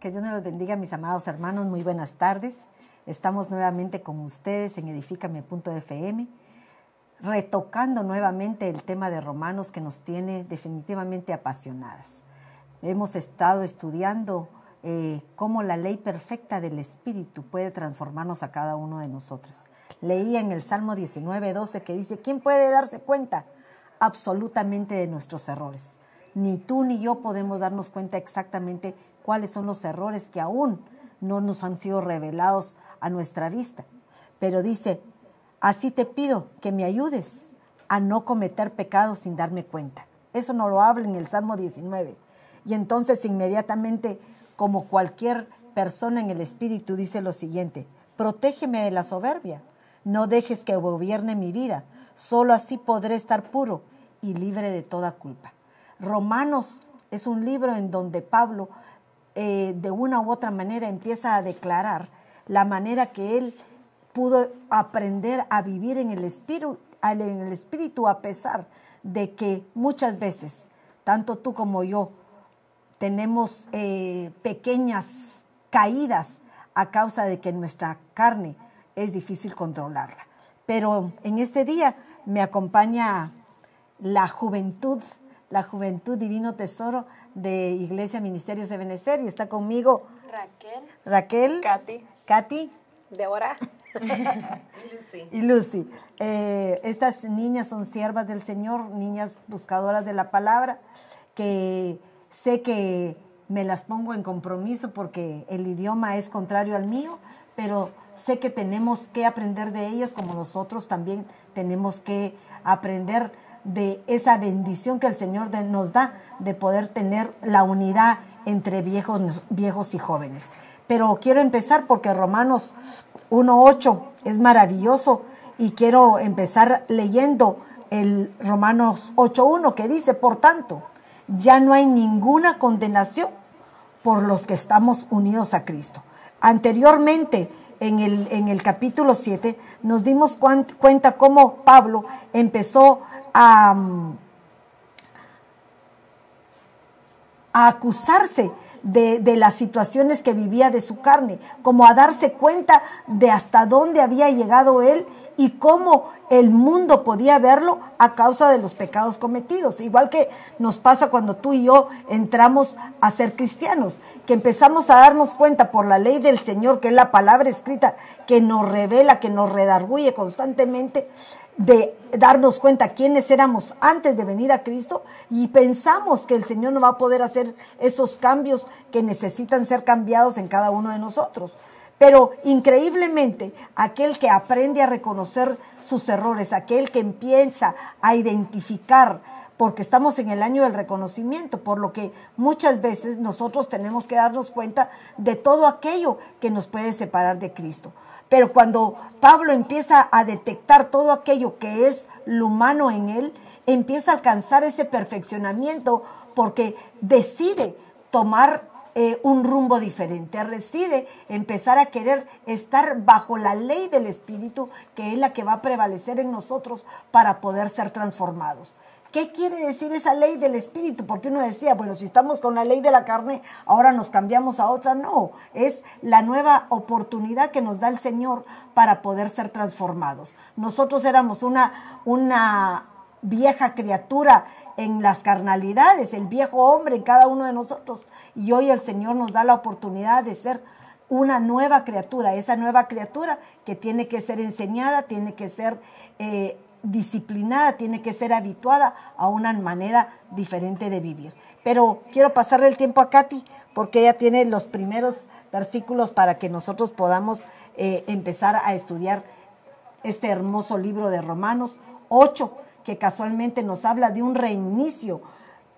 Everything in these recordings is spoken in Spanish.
Que Dios me los bendiga, mis amados hermanos. Muy buenas tardes. Estamos nuevamente con ustedes en edifícame.fm, retocando nuevamente el tema de Romanos que nos tiene definitivamente apasionadas. Hemos estado estudiando eh, cómo la ley perfecta del Espíritu puede transformarnos a cada uno de nosotros. Leía en el Salmo 19, 12 que dice, ¿quién puede darse cuenta absolutamente de nuestros errores? Ni tú ni yo podemos darnos cuenta exactamente cuáles son los errores que aún no nos han sido revelados a nuestra vista. Pero dice, así te pido que me ayudes a no cometer pecados sin darme cuenta. Eso no lo habla en el Salmo 19. Y entonces inmediatamente, como cualquier persona en el Espíritu, dice lo siguiente, protégeme de la soberbia, no dejes que gobierne mi vida, solo así podré estar puro y libre de toda culpa. Romanos es un libro en donde Pablo eh, de una u otra manera empieza a declarar la manera que él pudo aprender a vivir en el espíritu, en el espíritu a pesar de que muchas veces, tanto tú como yo, tenemos eh, pequeñas caídas a causa de que nuestra carne es difícil controlarla. Pero en este día me acompaña la juventud, la juventud divino tesoro de Iglesia Ministerios de Benecer y está conmigo Raquel. Raquel. Katy. Katy. Deborah. y Lucy. Y Lucy. Eh, estas niñas son siervas del Señor, niñas buscadoras de la palabra, que sé que me las pongo en compromiso porque el idioma es contrario al mío, pero sé que tenemos que aprender de ellas como nosotros también tenemos que aprender de esa bendición que el Señor nos da de poder tener la unidad entre viejos, viejos y jóvenes. Pero quiero empezar porque Romanos 1.8 es maravilloso y quiero empezar leyendo el Romanos 8.1 que dice, por tanto, ya no hay ninguna condenación por los que estamos unidos a Cristo. Anteriormente, en el, en el capítulo 7, nos dimos cuenta cómo Pablo empezó a, acusarse de, de, las situaciones que vivía de su carne, como a darse cuenta de hasta dónde había llegado él y cómo el mundo podía verlo a causa de los pecados cometidos. Igual que nos pasa cuando tú y yo entramos a ser cristianos, que empezamos a darnos cuenta por la ley del Señor, que es la palabra escrita que nos revela, que nos redarguye constantemente, de darnos cuenta quiénes éramos antes de venir a Cristo y pensamos que el Señor no va a poder hacer esos cambios que necesitan ser cambiados en cada uno de nosotros. Pero increíblemente, aquel que aprende a reconocer sus errores, aquel que empieza a identificar, porque estamos en el año del reconocimiento, por lo que muchas veces nosotros tenemos que darnos cuenta de todo aquello que nos puede separar de Cristo. Pero cuando Pablo empieza a detectar todo aquello que es lo humano en él, empieza a alcanzar ese perfeccionamiento porque decide tomar eh, un rumbo diferente, decide empezar a querer estar bajo la ley del Espíritu, que es la que va a prevalecer en nosotros para poder ser transformados. ¿Qué quiere decir esa ley del espíritu? Porque uno decía, bueno, si estamos con la ley de la carne, ahora nos cambiamos a otra. No, es la nueva oportunidad que nos da el Señor para poder ser transformados. Nosotros éramos una, una vieja criatura en las carnalidades, el viejo hombre en cada uno de nosotros. Y hoy el Señor nos da la oportunidad de ser una nueva criatura, esa nueva criatura que tiene que ser enseñada, tiene que ser... Eh, disciplinada, tiene que ser habituada a una manera diferente de vivir. Pero quiero pasarle el tiempo a Katy porque ella tiene los primeros versículos para que nosotros podamos eh, empezar a estudiar este hermoso libro de Romanos 8, que casualmente nos habla de un reinicio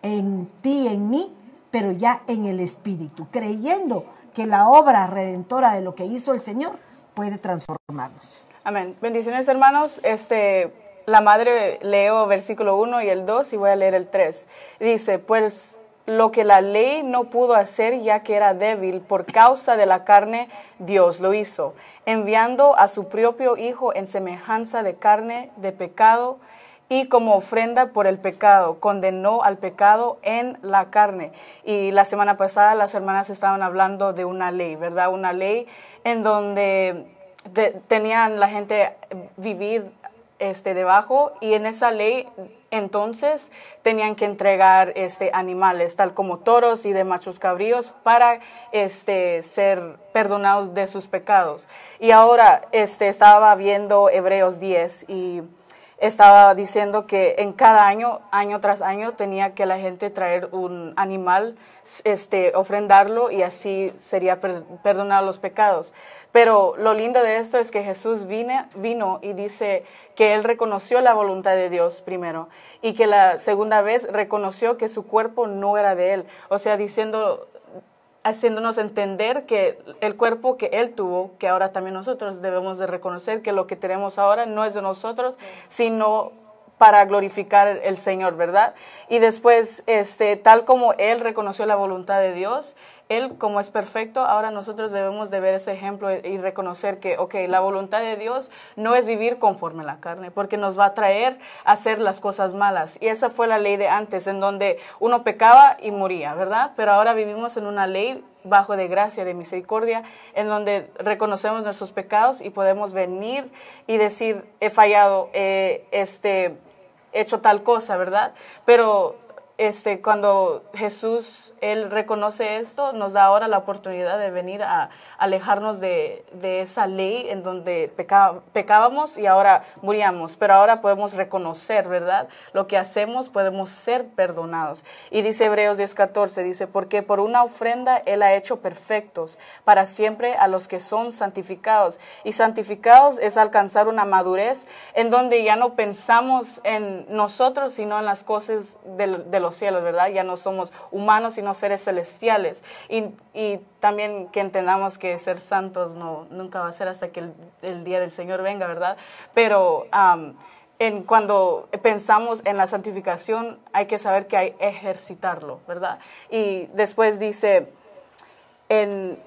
en ti, en mí, pero ya en el Espíritu, creyendo que la obra redentora de lo que hizo el Señor puede transformarnos. Amén. Bendiciones hermanos. Este, la madre leo versículo 1 y el 2 y voy a leer el 3. Dice, pues lo que la ley no pudo hacer ya que era débil por causa de la carne, Dios lo hizo, enviando a su propio Hijo en semejanza de carne de pecado y como ofrenda por el pecado, condenó al pecado en la carne. Y la semana pasada las hermanas estaban hablando de una ley, ¿verdad? Una ley en donde tenían la gente vivir este, debajo y en esa ley entonces tenían que entregar este, animales, tal como toros y de machos cabríos, para este, ser perdonados de sus pecados. Y ahora este, estaba viendo Hebreos 10 y estaba diciendo que en cada año, año tras año, tenía que la gente traer un animal, este, ofrendarlo y así sería perdonar los pecados. Pero lo lindo de esto es que Jesús vine, vino y dice que él reconoció la voluntad de Dios primero y que la segunda vez reconoció que su cuerpo no era de él. O sea, diciendo, haciéndonos entender que el cuerpo que Él tuvo, que ahora también nosotros debemos de reconocer que lo que tenemos ahora no es de nosotros, sino para glorificar el Señor, ¿verdad? Y después, este, tal como Él reconoció la voluntad de Dios, Él como es perfecto, ahora nosotros debemos de ver ese ejemplo y reconocer que, ok, la voluntad de Dios no es vivir conforme a la carne, porque nos va a traer a hacer las cosas malas. Y esa fue la ley de antes, en donde uno pecaba y moría, ¿verdad? Pero ahora vivimos en una ley bajo de gracia, de misericordia, en donde reconocemos nuestros pecados y podemos venir y decir, he fallado, eh, este, hecho tal cosa, ¿verdad? Pero este, cuando Jesús, Él reconoce esto, nos da ahora la oportunidad de venir a alejarnos de, esa ley en donde pecábamos y ahora moríamos. Pero ahora podemos reconocer, ¿verdad? Lo que hacemos, podemos ser perdonados. Y dice Hebreos 10:14, dice, porque por una ofrenda Él ha hecho perfectos para siempre a los que son santificados. Y santificados es alcanzar una madurez en donde ya no pensamos en nosotros, sino en las cosas de, de los cielos, ¿verdad? Ya no somos humanos, sino seres celestiales. Y, y también que entendamos que ser santos no, nunca va a ser hasta que el, día del Señor venga, ¿verdad? Pero en, cuando pensamos en la santificación, hay que saber que hay ejercitarlo, ¿verdad? Y después dice, en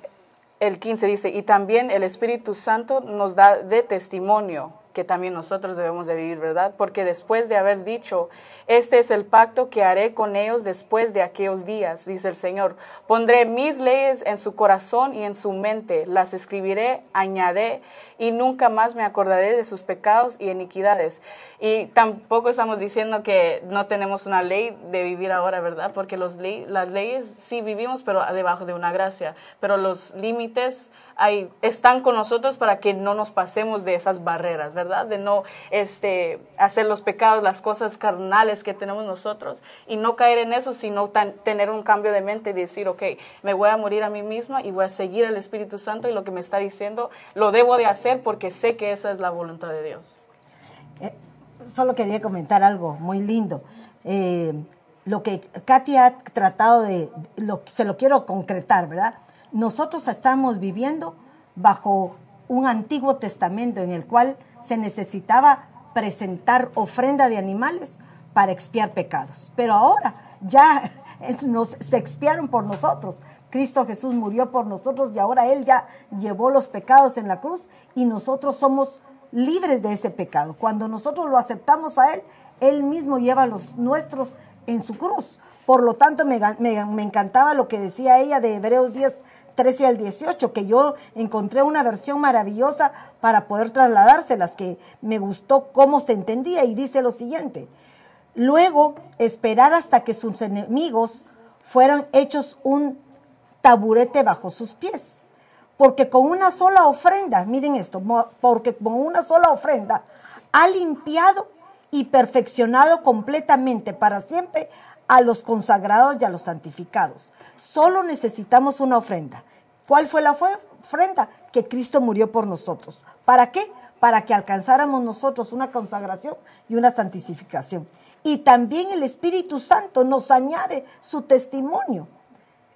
el 15 dice, y también el Espíritu Santo nos da de testimonio que también nosotros debemos de vivir, ¿verdad? Porque después de haber dicho, este es el pacto que haré con ellos después de aquellos días, dice el Señor, pondré mis leyes en su corazón y en su mente, las escribiré, añadiré y nunca más me acordaré de sus pecados y iniquidades. Y tampoco estamos diciendo que no tenemos una ley de vivir ahora, ¿verdad? Porque los las leyes sí vivimos, pero debajo de una gracia, pero los límites están con nosotros para que no nos pasemos de esas barreras, ¿verdad? De no este, hacer los pecados, las cosas carnales que tenemos nosotros y no caer en eso, sino tener un cambio de mente y decir, ok, me voy a morir a mí misma y voy a seguir al Espíritu Santo y lo que me está diciendo lo debo de hacer porque sé que esa es la voluntad de Dios. Eh, solo quería comentar algo muy lindo. Eh, lo que Katy ha tratado de, se lo quiero concretar, ¿verdad? Nosotros estamos viviendo bajo un antiguo testamento en el cual se necesitaba presentar ofrenda de animales para expiar pecados. Pero ahora ya se expiaron por nosotros. Cristo Jesús murió por nosotros y ahora Él ya llevó los pecados en la cruz y nosotros somos libres de ese pecado. Cuando nosotros lo aceptamos a Él, Él mismo lleva los nuestros en su cruz. Por lo tanto, me encantaba lo que decía ella de Hebreos 10, 13 al 18, que yo encontré una versión maravillosa para poder trasladárselas, que me gustó cómo se entendía y dice lo siguiente. Luego, esperar hasta que sus enemigos fueran hechos un taburete bajo sus pies. Porque con una sola ofrenda, miren esto, porque con una sola ofrenda ha limpiado y perfeccionado completamente para siempre a los consagrados y a los santificados. Solo necesitamos una ofrenda. ¿Cuál fue la ofrenda? Que Cristo murió por nosotros. ¿Para qué? Para que alcanzáramos nosotros una consagración y una santificación. Y también el Espíritu Santo nos añade su testimonio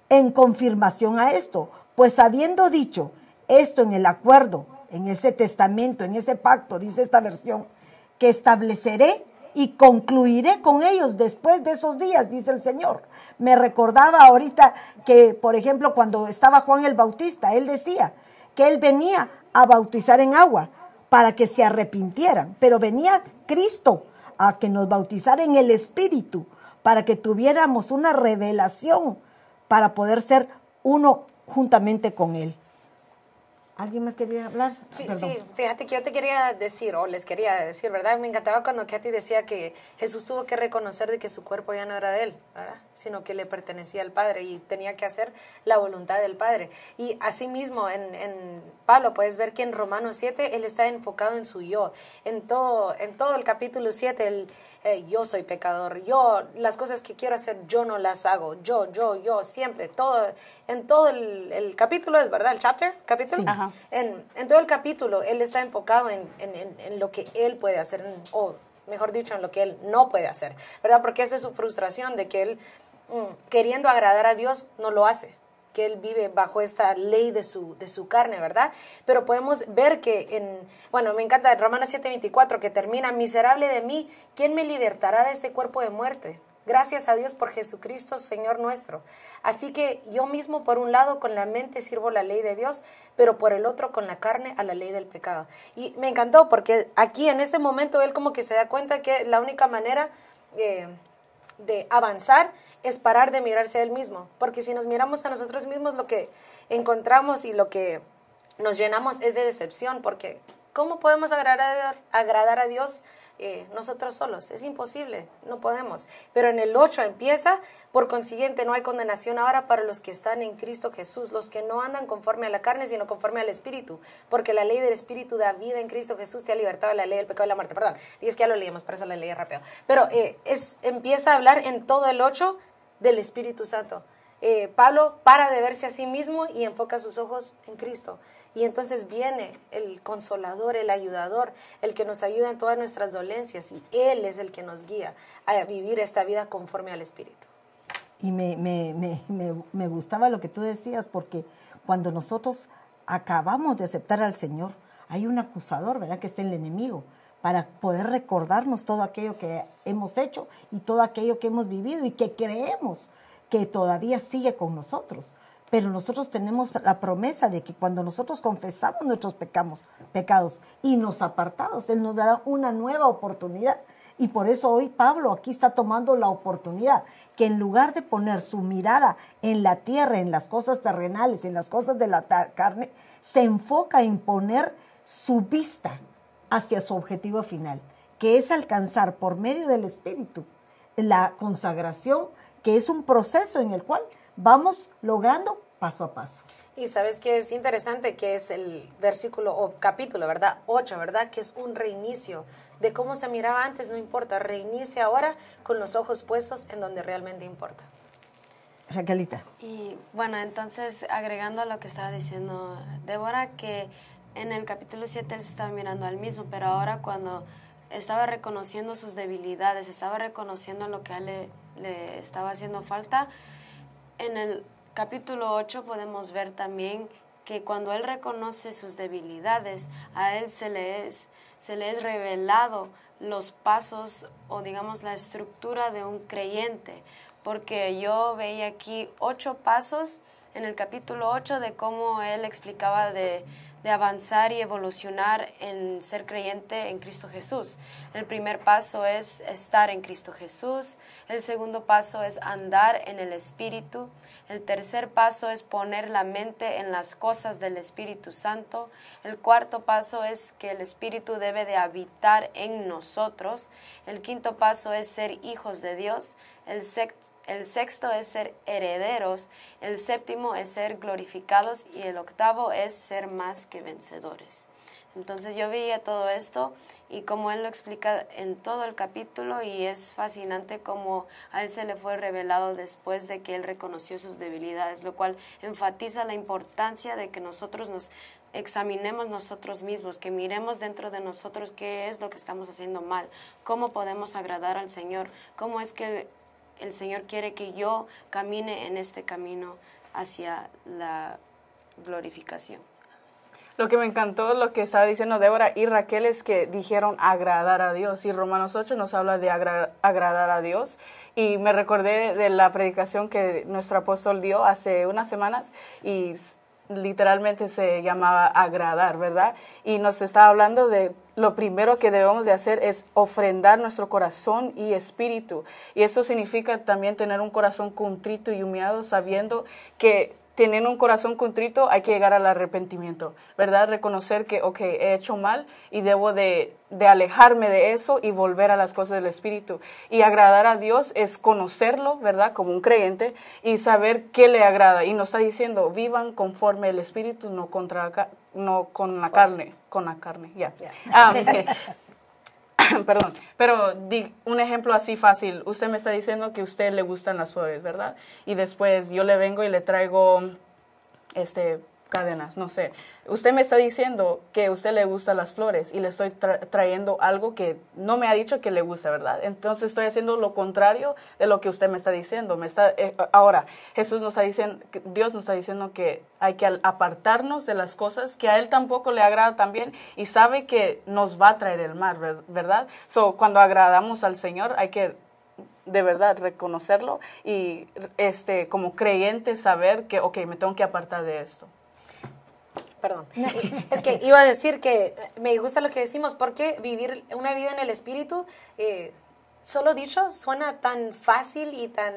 en confirmación a esto. Pues habiendo dicho esto en el acuerdo, en ese testamento, en ese pacto, dice esta versión, que estableceré y concluiré con ellos después de esos días, dice el Señor. Me recordaba ahorita que, por ejemplo, cuando estaba Juan el Bautista, él decía que él venía a bautizar en agua para que se arrepintieran, pero venía Cristo a que nos bautizara en el Espíritu, para que tuviéramos una revelación para poder ser uno juntamente con Él. ¿Alguien más quería hablar? Sí, Perdón. sí, fíjate que yo te quería decir, o les quería decir, ¿verdad? Me encantaba cuando Katy decía que Jesús tuvo que reconocer de que su cuerpo ya no era de él, ¿verdad? Sino que le pertenecía al Padre y tenía que hacer la voluntad del Padre. Y asimismo, en, en Pablo puedes ver que en Romanos 7 él está enfocado en su yo. En todo, en todo el capítulo 7, él, eh, yo soy pecador, yo, las cosas que quiero hacer, yo no las hago, yo, yo, yo, siempre, todo, en todo el, el capítulo es, ¿verdad? El chapter, capítulo. Sí. Ajá. En, todo el capítulo, él está enfocado en, lo que él puede hacer, o mejor dicho, en lo que él no puede hacer, ¿verdad? Porque esa es su frustración de que él, mm, queriendo agradar a Dios, no lo hace que él vive bajo esta ley de su, de su carne, ¿verdad? Pero podemos ver que en, bueno, me encanta Romanos 7:24 que termina, miserable de mí, ¿quién me libertará de este cuerpo de muerte? Gracias a Dios por Jesucristo, Señor nuestro. Así que yo mismo, por un lado, con la mente sirvo la ley de Dios, pero por el otro, con la carne, a la ley del pecado. Y me encantó porque aquí, en este momento, él como que se da cuenta que la única manera eh, de avanzar es parar de mirarse a él mismo. Porque si nos miramos a nosotros mismos, lo que encontramos y lo que nos llenamos es de decepción, porque ¿cómo podemos agradar, agradar a Dios eh, nosotros solos? Es imposible, no podemos. Pero en el 8 empieza, por consiguiente no hay condenación ahora para los que están en Cristo Jesús, los que no andan conforme a la carne, sino conforme al Espíritu, porque la ley del Espíritu da vida en Cristo Jesús, te ha libertado de la ley del pecado y la muerte. Perdón, y es que ya lo leímos, por eso la leí rápido. Pero eh, es, empieza a hablar en todo el 8 del Espíritu Santo. Eh, Pablo para de verse a sí mismo y enfoca sus ojos en Cristo. Y entonces viene el consolador, el ayudador, el que nos ayuda en todas nuestras dolencias y Él es el que nos guía a vivir esta vida conforme al Espíritu. Y me, me, me, me, gustaba lo que tú decías, porque cuando nosotros acabamos de aceptar al Señor, hay un acusador, ¿verdad? Que está el enemigo, para poder recordarnos todo aquello que hemos hecho y todo aquello que hemos vivido y que creemos que todavía sigue con nosotros. Pero nosotros tenemos la promesa de que cuando nosotros confesamos nuestros pecamos, pecados y nos apartados, Él nos dará una nueva oportunidad. Y por eso hoy Pablo aquí está tomando la oportunidad que en lugar de poner su mirada en la tierra, en las cosas terrenales, en las cosas de la carne, se enfoca en poner su vista hacia su objetivo final, que es alcanzar por medio del Espíritu la consagración, que es un proceso en el cual vamos logrando paso a paso. Y sabes que es interesante que es el versículo o capítulo, ¿verdad? 8, ¿verdad? Que es un reinicio de cómo se miraba antes, no importa, reinicia ahora con los ojos puestos en donde realmente importa. Raquelita. Y bueno, entonces agregando a lo que estaba diciendo Débora, que en el capítulo 7 él se estaba mirando al mismo, pero ahora cuando estaba reconociendo sus debilidades, estaba reconociendo lo que a él le, le estaba haciendo falta, en el capítulo 8 podemos ver también que cuando él reconoce sus debilidades, a él se le es, se revelado los pasos o digamos la estructura de un creyente, porque yo veía aquí ocho pasos en el capítulo 8 de cómo él explicaba de, de avanzar y evolucionar en ser creyente en Cristo Jesús. El primer paso es estar en Cristo Jesús, el segundo paso es andar en el Espíritu, el tercer paso es poner la mente en las cosas del Espíritu Santo. El cuarto paso es que el Espíritu debe de habitar en nosotros. El quinto paso es ser hijos de Dios. El, sec- el sexto es ser herederos. El séptimo es ser glorificados. Y el octavo es ser más que vencedores. Entonces yo veía todo esto y como él lo explica en todo el capítulo y es fascinante como a él se le fue revelado después de que él reconoció sus debilidades, lo cual enfatiza la importancia de que nosotros nos examinemos nosotros mismos, que miremos dentro de nosotros qué es lo que estamos haciendo mal, cómo podemos agradar al Señor, cómo es que el Señor quiere que yo camine en este camino hacia la glorificación. Lo que me encantó, lo que estaba diciendo Débora y Raquel, es que dijeron agradar a Dios. Y Romanos 8 nos habla de agra- agradar a Dios. Y me recordé de la predicación que nuestro apóstol dio hace unas semanas y literalmente se llamaba agradar, ¿verdad? Y nos está hablando de lo primero que debemos de hacer es ofrendar nuestro corazón y espíritu. Y eso significa también tener un corazón contrito y humillado, sabiendo que teniendo un corazón contrito hay que llegar al arrepentimiento, ¿verdad? Reconocer que, ok, he hecho mal y debo de, de, alejarme de eso y volver a las cosas del Espíritu. Y agradar a Dios es conocerlo, ¿verdad? Como un creyente y saber qué le agrada. Y nos está diciendo, vivan conforme el Espíritu, no, contra, no con la carne, con la carne, ya. Ah, perdón, pero di un ejemplo así fácil. Usted me está diciendo que a usted le gustan las flores, ¿verdad? Y después yo le vengo y le traigo este cadenas, no sé. Usted me está diciendo que a usted le gustan las flores y le estoy trayendo algo que no me ha dicho que le gusta, ¿verdad? Entonces estoy haciendo lo contrario de lo que usted me está diciendo. Me está, eh, ahora, Jesús nos está diciendo, Dios nos está diciendo que hay que apartarnos de las cosas que a Él tampoco le agrada también y sabe que nos va a traer el mal, ¿verdad? So, cuando agradamos al Señor hay que de verdad reconocerlo y este como creyente saber que, ok, me tengo que apartar de esto perdón. es que iba a decir que me gusta lo que decimos, porque vivir una vida en el espíritu, eh, solo dicho, suena tan fácil y tan,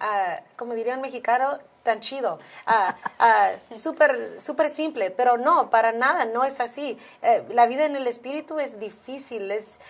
ah, como diría un mexicano, tan chido, ah, ah, súper super simple, pero no, para nada, no es así. Eh, la vida en el espíritu es difícil, es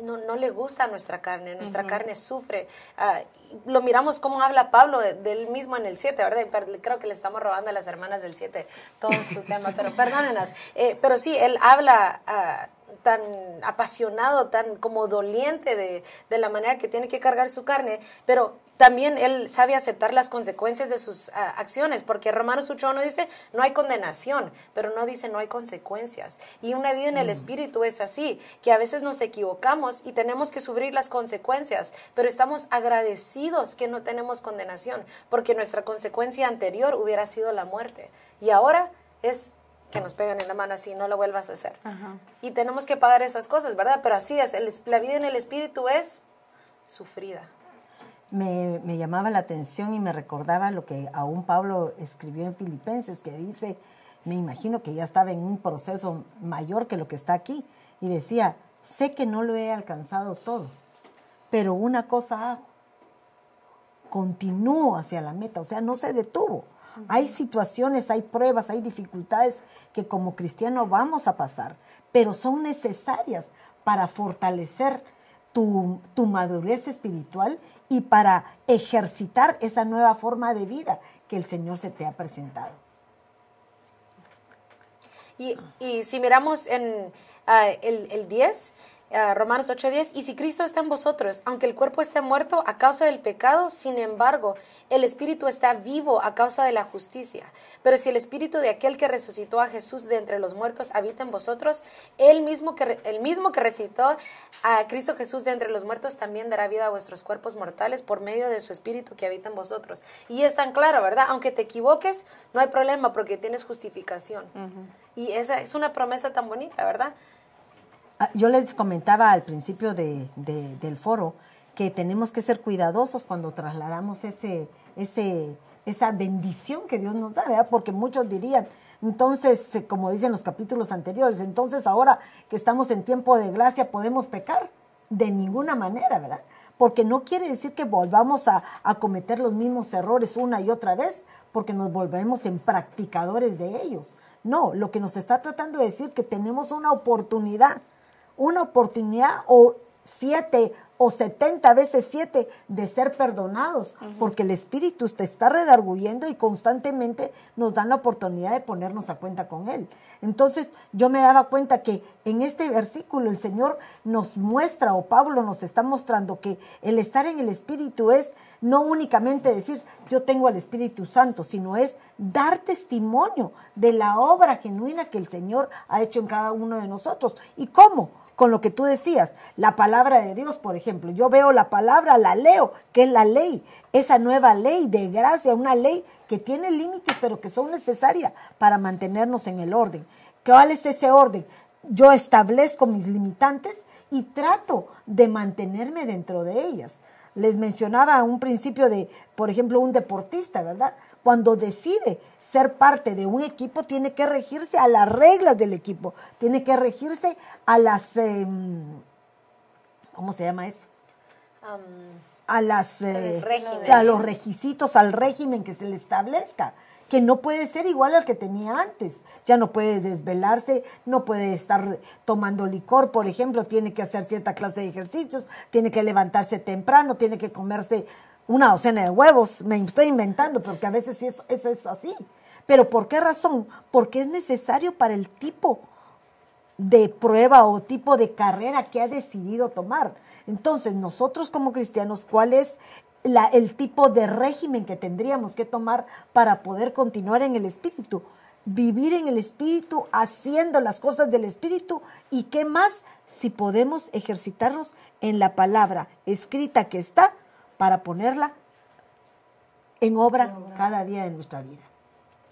no, no, le gusta a nuestra carne, nuestra carne sufre. Ah, lo miramos como habla Pablo del mismo en el 7, ¿verdad? Creo que le estamos robando a las hermanas del 7 todo su tema, pero perdónenas. Eh, pero sí, él habla ah, tan apasionado, tan como doliente de, de, la manera que tiene que cargar su carne, pero también él sabe aceptar las consecuencias de sus ah, acciones, porque Romanos 8.1 dice, no hay condenación, pero no dice no hay consecuencias. Y una vida en el mm. Espíritu es así, que a veces nos equivocamos y tenemos que sufrir las consecuencias, pero estamos agradecidos que no tenemos condenación, porque nuestra consecuencia anterior hubiera sido la muerte. Y ahora es que nos pegan en la mano así, no lo vuelvas a hacer. Y tenemos que pagar esas cosas, ¿verdad? Pero así es, la vida en el Espíritu es sufrida me, me, llamaba la atención y me recordaba lo que aún Pablo escribió en Filipenses, que dice, me imagino que ya estaba en un proceso mayor que lo que está aquí, y decía, sé que no lo he alcanzado todo, pero una cosa hago, continúo hacia la meta, o sea, no se detuvo. Hay situaciones, hay pruebas, hay dificultades que como cristiano vamos a pasar, pero son necesarias para fortalecer tu, tu, madurez espiritual y para ejercitar esa nueva forma de vida que el Señor se te ha presentado. Y, y si miramos en uh, el, el 10, uh, Romanos 8:10, y si Cristo está en vosotros, aunque el cuerpo esté muerto a causa del pecado, sin embargo, el espíritu está vivo a causa de la justicia. Pero si el espíritu de aquel que resucitó a Jesús de entre los muertos habita en vosotros, el mismo que, el mismo que resucitó a Cristo Jesús de entre los muertos también dará vida a vuestros cuerpos mortales por medio de su espíritu que habita en vosotros. Y es tan claro, ¿verdad? Aunque te equivoques, no hay problema porque tienes justificación. Y esa es una promesa tan bonita, ¿verdad? Ah, yo les comentaba al principio de, del foro que tenemos que ser cuidadosos cuando trasladamos ese, ese, esa bendición que Dios nos da, ¿verdad? Porque muchos dirían, entonces, eh, como dicen los capítulos anteriores, entonces ahora que estamos en tiempo de gracia podemos pecar. De ninguna manera, ¿verdad? Porque no quiere decir que volvamos a, a cometer los mismos errores una y otra vez, porque nos volvemos en practicadores de ellos. No, lo que nos está tratando de decir que tenemos una oportunidad, una oportunidad o siete o 70 veces 7 de ser perdonados, porque el Espíritu te está redarguyendo y constantemente nos dan la oportunidad de ponernos a cuenta con Él. Entonces yo me daba cuenta que en este versículo el Señor nos muestra, o Pablo nos está mostrando que el estar en el Espíritu es no únicamente decir yo tengo al Espíritu Santo, sino es dar testimonio de la obra genuina que el Señor ha hecho en cada uno de nosotros. ¿Y cómo? Con lo que tú decías, la palabra de Dios, por ejemplo. Yo veo la palabra, la leo, que es la ley, esa nueva ley de gracia, una ley que tiene límites, pero que son necesarias para mantenernos en el orden. ¿Cuál es ese orden? Yo establezco mis limitantes y trato de mantenerme dentro de ellas. Les mencionaba un principio de, por ejemplo, un deportista, ¿verdad? Cuando decide ser parte de un equipo, tiene que regirse a las reglas del equipo, tiene que regirse a las, em, ¿cómo se llama eso? A, las, eh, a los requisitos, al régimen que se le establezca, que no puede ser igual al que tenía antes. Ya no puede desvelarse, no puede estar tomando licor, por ejemplo, tiene que hacer cierta clase de ejercicios, tiene que levantarse temprano, tiene que comerse una docena de huevos, me estoy inventando, porque a veces eso, eso es así. Pero ¿por qué razón? Porque es necesario para el tipo de prueba o tipo de carrera que ha decidido tomar. Entonces, nosotros como cristianos, ¿cuál es la- el tipo de régimen que tendríamos que tomar para poder continuar en el Espíritu? Vivir en el Espíritu, haciendo las cosas del Espíritu y qué más si podemos ejercitarnos en la palabra escrita que está para ponerla en obra cada día de nuestra vida.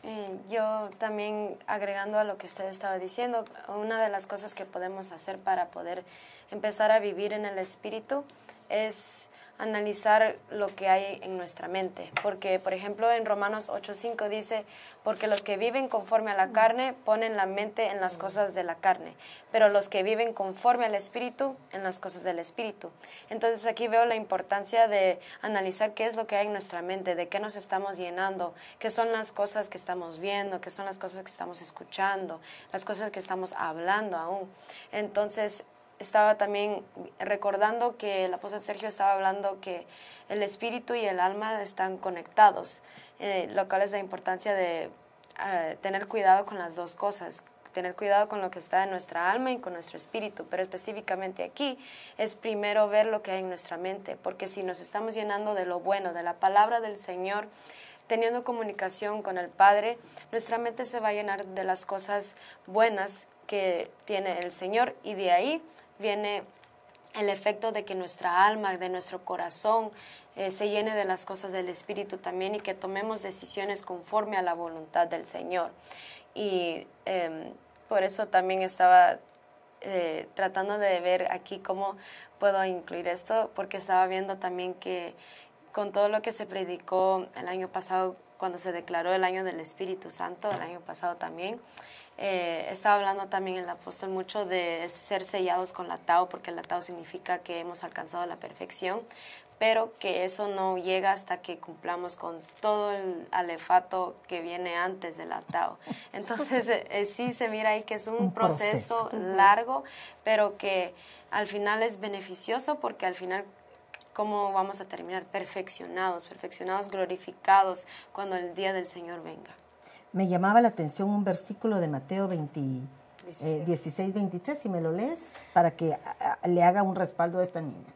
Eh, yo también agregando a lo que usted estaba diciendo, una de las cosas que podemos hacer para poder empezar a vivir en el espíritu es analizar lo que hay en nuestra mente. Porque, por ejemplo, en Romanos 8.5 dice, porque los que viven conforme a la carne ponen la mente en las cosas de la carne, pero los que viven conforme al espíritu en las cosas del espíritu. Entonces aquí veo la importancia de analizar qué es lo que hay en nuestra mente, de qué nos estamos llenando, qué son las cosas que estamos viendo, qué son las cosas que estamos escuchando, las cosas que estamos hablando aún. Entonces, estaba también recordando que el apóstol Sergio estaba hablando que el espíritu y el alma están conectados, eh, lo cual es la importancia de eh, tener cuidado con las dos cosas, tener cuidado con lo que está en nuestra alma y con nuestro espíritu, pero específicamente aquí es primero ver lo que hay en nuestra mente, porque si nos estamos llenando de lo bueno, de la palabra del Señor, teniendo comunicación con el Padre, nuestra mente se va a llenar de las cosas buenas que tiene el Señor y de ahí viene el efecto de que nuestra alma, de nuestro corazón, eh, se llene de las cosas del Espíritu también y que tomemos decisiones conforme a la voluntad del Señor. Y em, por eso también estaba eh, tratando de ver aquí cómo puedo incluir esto, porque estaba viendo también que con todo lo que se predicó el año pasado, cuando se declaró el año del Espíritu Santo, el año pasado también, eh, estaba hablando también el apóstol mucho de ser sellados con la Tao, porque la Tao significa que hemos alcanzado la perfección, pero que eso no llega hasta que cumplamos con todo el alefato que viene antes de la Tao. Entonces, eh, eh, sí se mira ahí que es un, Un proceso. proceso largo, pero que al final es beneficioso porque al final cómo vamos a terminar perfeccionados, perfeccionados, glorificados cuando el día del Señor venga. Me llamaba la atención un versículo de Mateo 20, eh, 16. 16, 23, si me lo lees, para que a- a- le haga un respaldo a esta niña.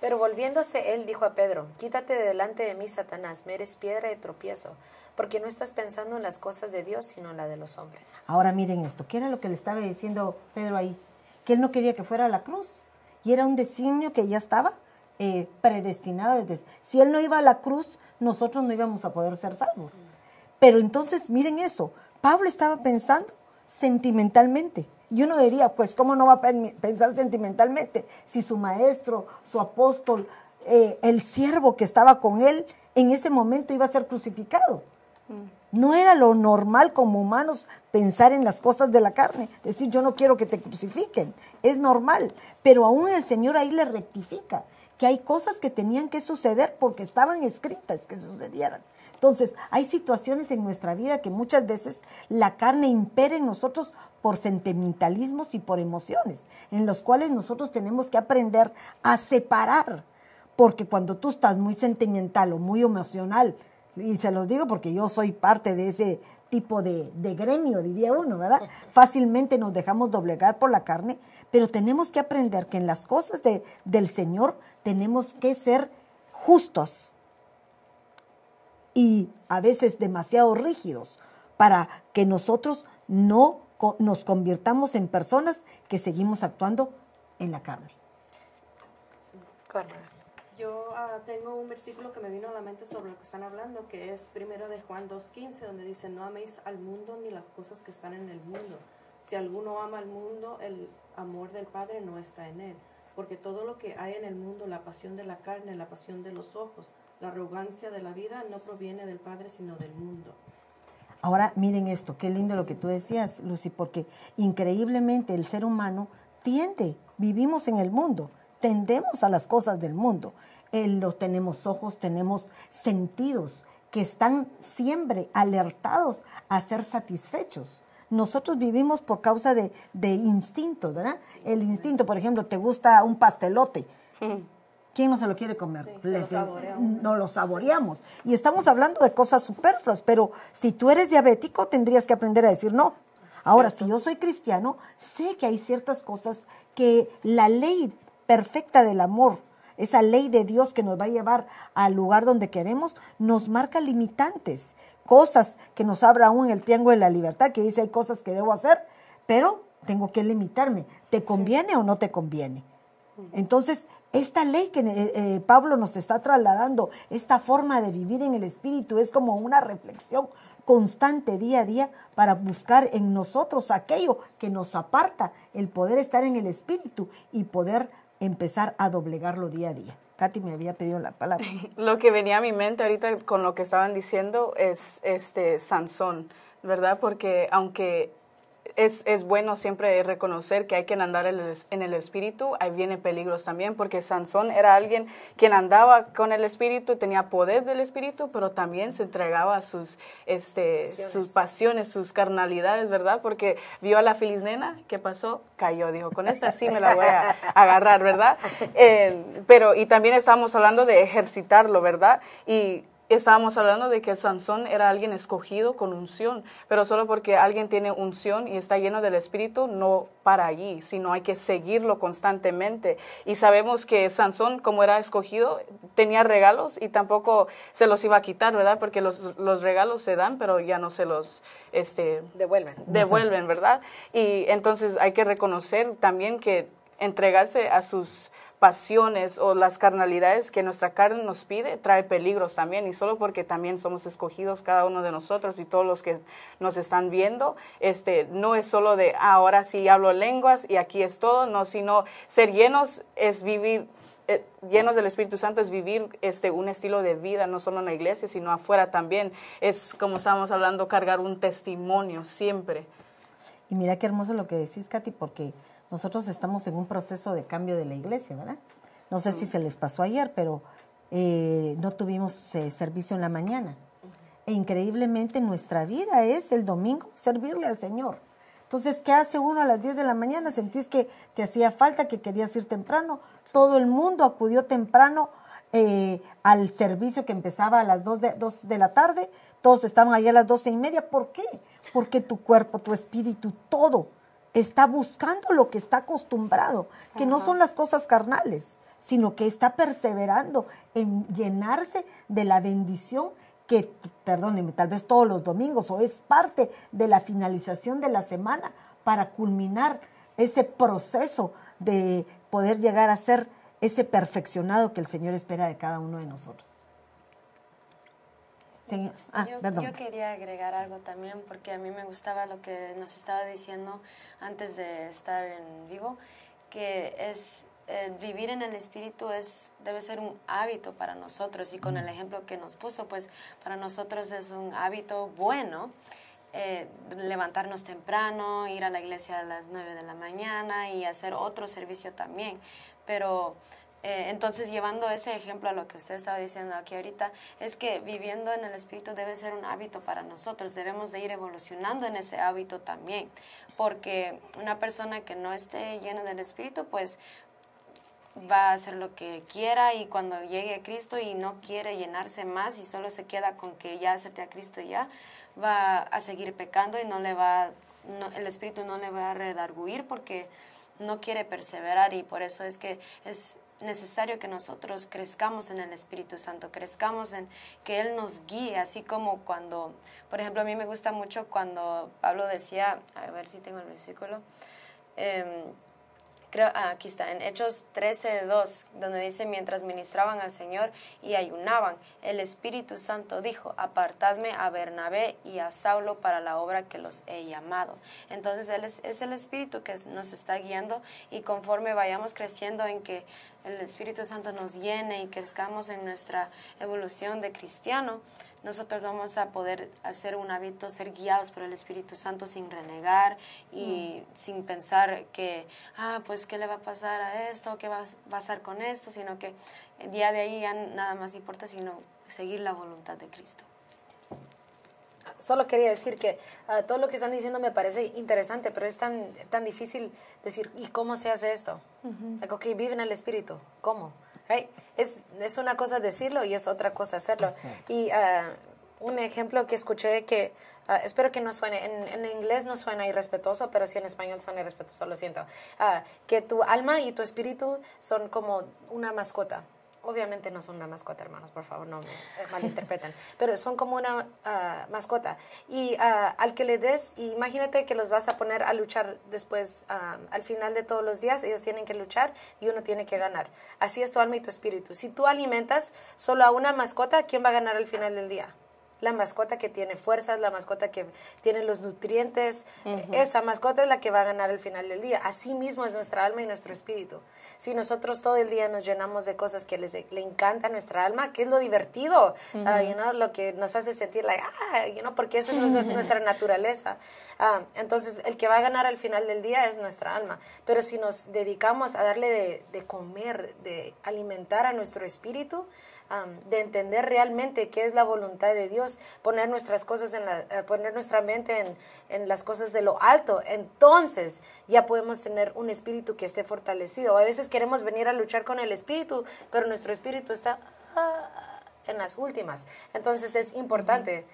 Pero volviéndose, él dijo a Pedro, quítate de delante de mí, Satanás, me eres piedra de tropiezo, porque no estás pensando en las cosas de Dios, sino en la de los hombres. Ahora miren esto, ¿qué era lo que le estaba diciendo Pedro ahí? Que él no quería que fuera a la cruz. Y era un designio que ya estaba eh, predestinado. Si él no iba a la cruz, nosotros no íbamos a poder ser salvos. Pero entonces, miren eso, Pablo estaba pensando sentimentalmente. Y uno diría, pues, ¿cómo no va a pen- pensar sentimentalmente si su maestro, su apóstol, eh, el siervo que estaba con él, en ese momento iba a ser crucificado? No era lo normal como humanos pensar en las cosas de la carne, decir yo no quiero que te crucifiquen, es normal, pero aún el Señor ahí le rectifica que hay cosas que tenían que suceder porque estaban escritas que sucedieran. Entonces, hay situaciones en nuestra vida que muchas veces la carne impera en nosotros por sentimentalismos y por emociones, en los cuales nosotros tenemos que aprender a separar. Porque cuando tú estás muy sentimental o muy emocional, y se los digo porque yo soy parte de ese tipo de, de gremio, diría uno, ¿verdad? Fácilmente nos dejamos doblegar por la carne, pero tenemos que aprender que en las cosas de- del Señor tenemos que ser justos y a veces demasiado rígidos para que nosotros no co- nos convirtamos en personas que seguimos actuando en la carne. Correcto. Yo ah, tengo un versículo que me vino a la mente sobre lo que están hablando, que es primero de Juan 2.15, donde dice, no améis al mundo ni las cosas que están en el mundo. Si alguno ama al mundo, el amor del Padre no está en él. Porque todo lo que hay en el mundo, la pasión de la carne, la pasión de los ojos, La arrogancia de la vida no proviene del Padre, sino del mundo. Ahora miren esto, qué lindo lo que tú decías, Lucy, porque increíblemente el ser humano tiende, vivimos en el mundo, tendemos a las cosas del mundo. Eh, lo, tenemos ojos, tenemos sentidos que están siempre alertados a ser satisfechos. Nosotros vivimos por causa de, de instinto, ¿verdad? El instinto, por ejemplo, te gusta un pastelote. ¿Quién no se lo quiere comer? Sí, lo Le- saborea no lo saboreamos. Y estamos hablando de cosas superfluas, pero si tú eres diabético tendrías que aprender a decir no. Ahora, si yo soy cristiano, sé que hay ciertas cosas que la ley perfecta del amor, esa ley de Dios que nos va a llevar al lugar donde queremos, nos marca limitantes, cosas que nos abra aún el triángulo de la libertad, que dice hay cosas que debo hacer, pero tengo que limitarme. ¿Te conviene o no te conviene? Entonces, esta ley que eh, eh, Pablo nos está trasladando, esta forma de vivir en el Espíritu, es como una reflexión constante día a día para buscar en nosotros aquello que nos aparta, el poder estar en el Espíritu y poder empezar a doblegarlo día a día. Katy me había pedido la palabra. Lo que venía a mi mente ahorita con lo que estaban diciendo es este Sansón, ¿verdad? Porque aunque es, es bueno siempre reconocer que hay que andar en el, en el espíritu, ahí vienen peligros también, porque Sansón era alguien quien andaba con el espíritu, tenía poder del espíritu, pero también se entregaba a sus, este, sus pasiones, sus carnalidades, ¿verdad? Porque vio a la feliz nena, ¿qué pasó? Cayó, dijo, con esta sí me la voy a agarrar, ¿verdad? Eh, pero, y también estábamos hablando de ejercitarlo, ¿verdad? Y estábamos hablando de que Sansón era alguien escogido con unción, pero solo porque alguien tiene unción y está lleno del Espíritu, no para allí, sino hay que seguirlo constantemente. Y sabemos que Sansón, como era escogido, tenía regalos y tampoco se los iba a quitar, ¿verdad? Porque los, los regalos se dan, pero ya no se los este, Devuelven. devuelven, ¿verdad? Y entonces hay que reconocer también que entregarse a sus pasiones o las carnalidades que nuestra carne nos pide trae peligros también y solo porque también somos escogidos cada uno de nosotros y todos los que nos están viendo este no es solo de ah, ahora sí hablo lenguas y aquí es todo no sino ser llenos es vivir eh, llenos del Espíritu Santo es vivir este un estilo de vida no solo en la iglesia sino afuera también. Es como estábamos hablando cargar un testimonio siempre. Y mira qué hermoso lo que decís, Katy, porque nosotros estamos en un proceso de cambio de la iglesia, ¿verdad? No sé si se les pasó ayer, pero eh, no tuvimos eh, servicio en la mañana. E increíblemente nuestra vida es el domingo servirle al Señor. Entonces, ¿qué hace uno a las 10 de la mañana? Sentís que te hacía falta, que querías ir temprano. Todo el mundo acudió temprano eh, al servicio que empezaba a las 2 de, 2 de la tarde. Todos estaban allá a las 12 y media. ¿Por qué? Porque tu cuerpo, tu espíritu, todo está buscando lo que está acostumbrado, que no son las cosas carnales, sino que está perseverando en llenarse de la bendición que, perdónenme, tal vez todos los domingos o es parte de la finalización de la semana para culminar ese proceso de poder llegar a ser ese perfeccionado que el Señor espera de cada uno de nosotros. Ah, yo, perdón. yo quería agregar algo también porque a mí me gustaba lo que nos estaba diciendo antes de estar en vivo, que es eh, vivir en el espíritu es debe ser un hábito para nosotros y con el ejemplo que nos puso, pues para nosotros es un hábito bueno. eh, levantarnos temprano, ir a la iglesia a las 9 de la mañana y hacer otro servicio también. Pero eh, entonces, llevando ese ejemplo a lo que usted estaba diciendo aquí ahorita, es que viviendo en el Espíritu debe ser un hábito para nosotros, debemos de ir evolucionando en ese hábito también, porque una persona que no esté llena del Espíritu, pues va a hacer lo que quiera y cuando llegue a Cristo y no quiere llenarse más y solo se queda con que ya acepte a Cristo ya, va a seguir pecando y no le va, no- el Espíritu no le va a redarguir porque no quiere perseverar y por eso es que es necesario que nosotros crezcamos en el Espíritu Santo, crezcamos en que Él nos guíe, así como cuando, por ejemplo, a mí me gusta mucho cuando Pablo decía, a ver si tengo el versículo, em, Ah, aquí está, en Hechos 13, 2, donde dice, mientras ministraban al Señor y ayunaban, el Espíritu Santo dijo, apartadme a Bernabé y a Saulo para la obra que los he llamado. Entonces, Él es, es el Espíritu que nos está guiando y conforme vayamos creciendo en que el Espíritu Santo nos llene y crezcamos en nuestra evolución de cristiano, nosotros vamos a poder hacer un hábito, ser guiados por el Espíritu Santo sin renegar y sin pensar que, ah, pues, ¿qué le va a pasar a esto? ¿Qué va a pasar con esto? Sino que el día de ahí ya nada más importa, sino seguir la voluntad de Cristo. Solo quería decir que ah, todo lo que están diciendo me parece interesante, pero es tan, tan difícil decir, ¿y cómo se hace esto? Algo que vive en el Espíritu, ¿cómo? Es, es una cosa decirlo y es otra cosa hacerlo. Y ah, un ejemplo que escuché que, ah, espero que no suene, en, en, inglés no suena irrespetuoso, pero sí en español suena irrespetuoso, lo siento, uh, que tu alma y tu espíritu son como una mascota obviamente no son una mascota, hermanos, por favor, no me malinterpreten, pero son como una ah, mascota. Y uh, al que le des, imagínate que los vas a poner a luchar después, uh, al final de todos los días, ellos tienen que luchar y uno tiene que ganar. Así es tu alma y tu espíritu. Si tú alimentas solo a una mascota, ¿quién va a ganar al final del día? La mascota que tiene fuerzas, la mascota que tiene los nutrientes, esa mascota es la que va a ganar al final del día. Así mismo es nuestra alma y nuestro espíritu. Si nosotros todo el día nos llenamos de cosas que les, le encanta a nuestra alma, que es lo divertido, uh lo que nos hace sentir, like, ah, you know, porque esa es nuestra, naturaleza. Uh, entonces, el que va a ganar al final del día es nuestra alma. Pero si nos dedicamos a darle de, de comer, de alimentar a nuestro espíritu, de entender realmente qué es la voluntad de Dios, poner nuestras cosas en la, eh, poner nuestra mente en, en, las cosas de lo alto, entonces ya podemos tener un espíritu que esté fortalecido. A veces queremos venir a luchar con el espíritu, pero nuestro espíritu está ah, en las últimas. Entonces es importante.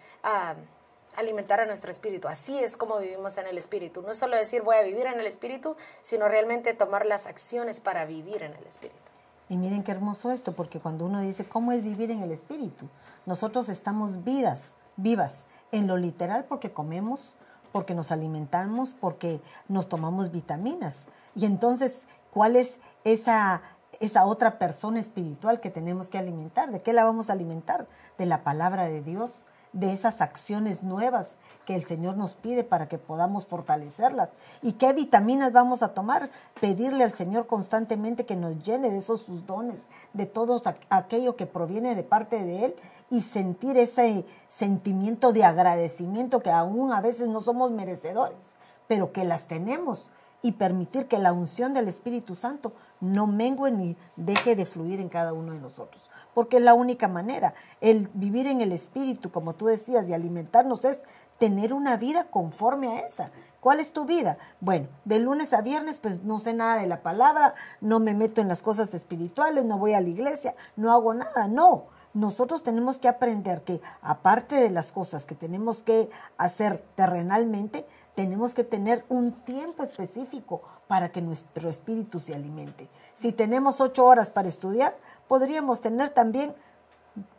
alimentar a nuestro espíritu. Así es como vivimos en el espíritu. No solo decir voy a vivir en el espíritu, sino realmente tomar las acciones para vivir en el espíritu. Y miren qué hermoso esto, porque cuando uno dice, ¿cómo es vivir en el espíritu? Nosotros estamos vidas, vivas, en lo literal porque comemos, porque nos alimentamos, porque nos tomamos vitaminas. Y entonces, ¿cuál es esa, esa otra persona espiritual que tenemos que alimentar? ¿De qué la vamos a alimentar? De la palabra de Dios, de esas acciones nuevas que el Señor nos pide para que podamos fortalecerlas. ¿Y qué vitaminas vamos a tomar? Pedirle al Señor constantemente que nos llene de esos sus dones, de todo aquello que proviene de parte de Él y sentir ese sentimiento de agradecimiento que aún a veces no somos merecedores, pero que las tenemos y permitir que la unción del Espíritu Santo no mengue ni deje de fluir en cada uno de nosotros. Porque es la única manera. El vivir en el Espíritu, como tú decías, y alimentarnos es tener una vida conforme a esa. ¿Cuál es tu vida? Bueno, de lunes a viernes pues no sé nada de la palabra, no me meto en las cosas espirituales, no voy a la iglesia, no hago nada, no. Nosotros tenemos que aprender que aparte de las cosas que tenemos que hacer terrenalmente, tenemos que tener un tiempo específico para que nuestro espíritu se alimente. Si tenemos ocho horas para estudiar, podríamos tener también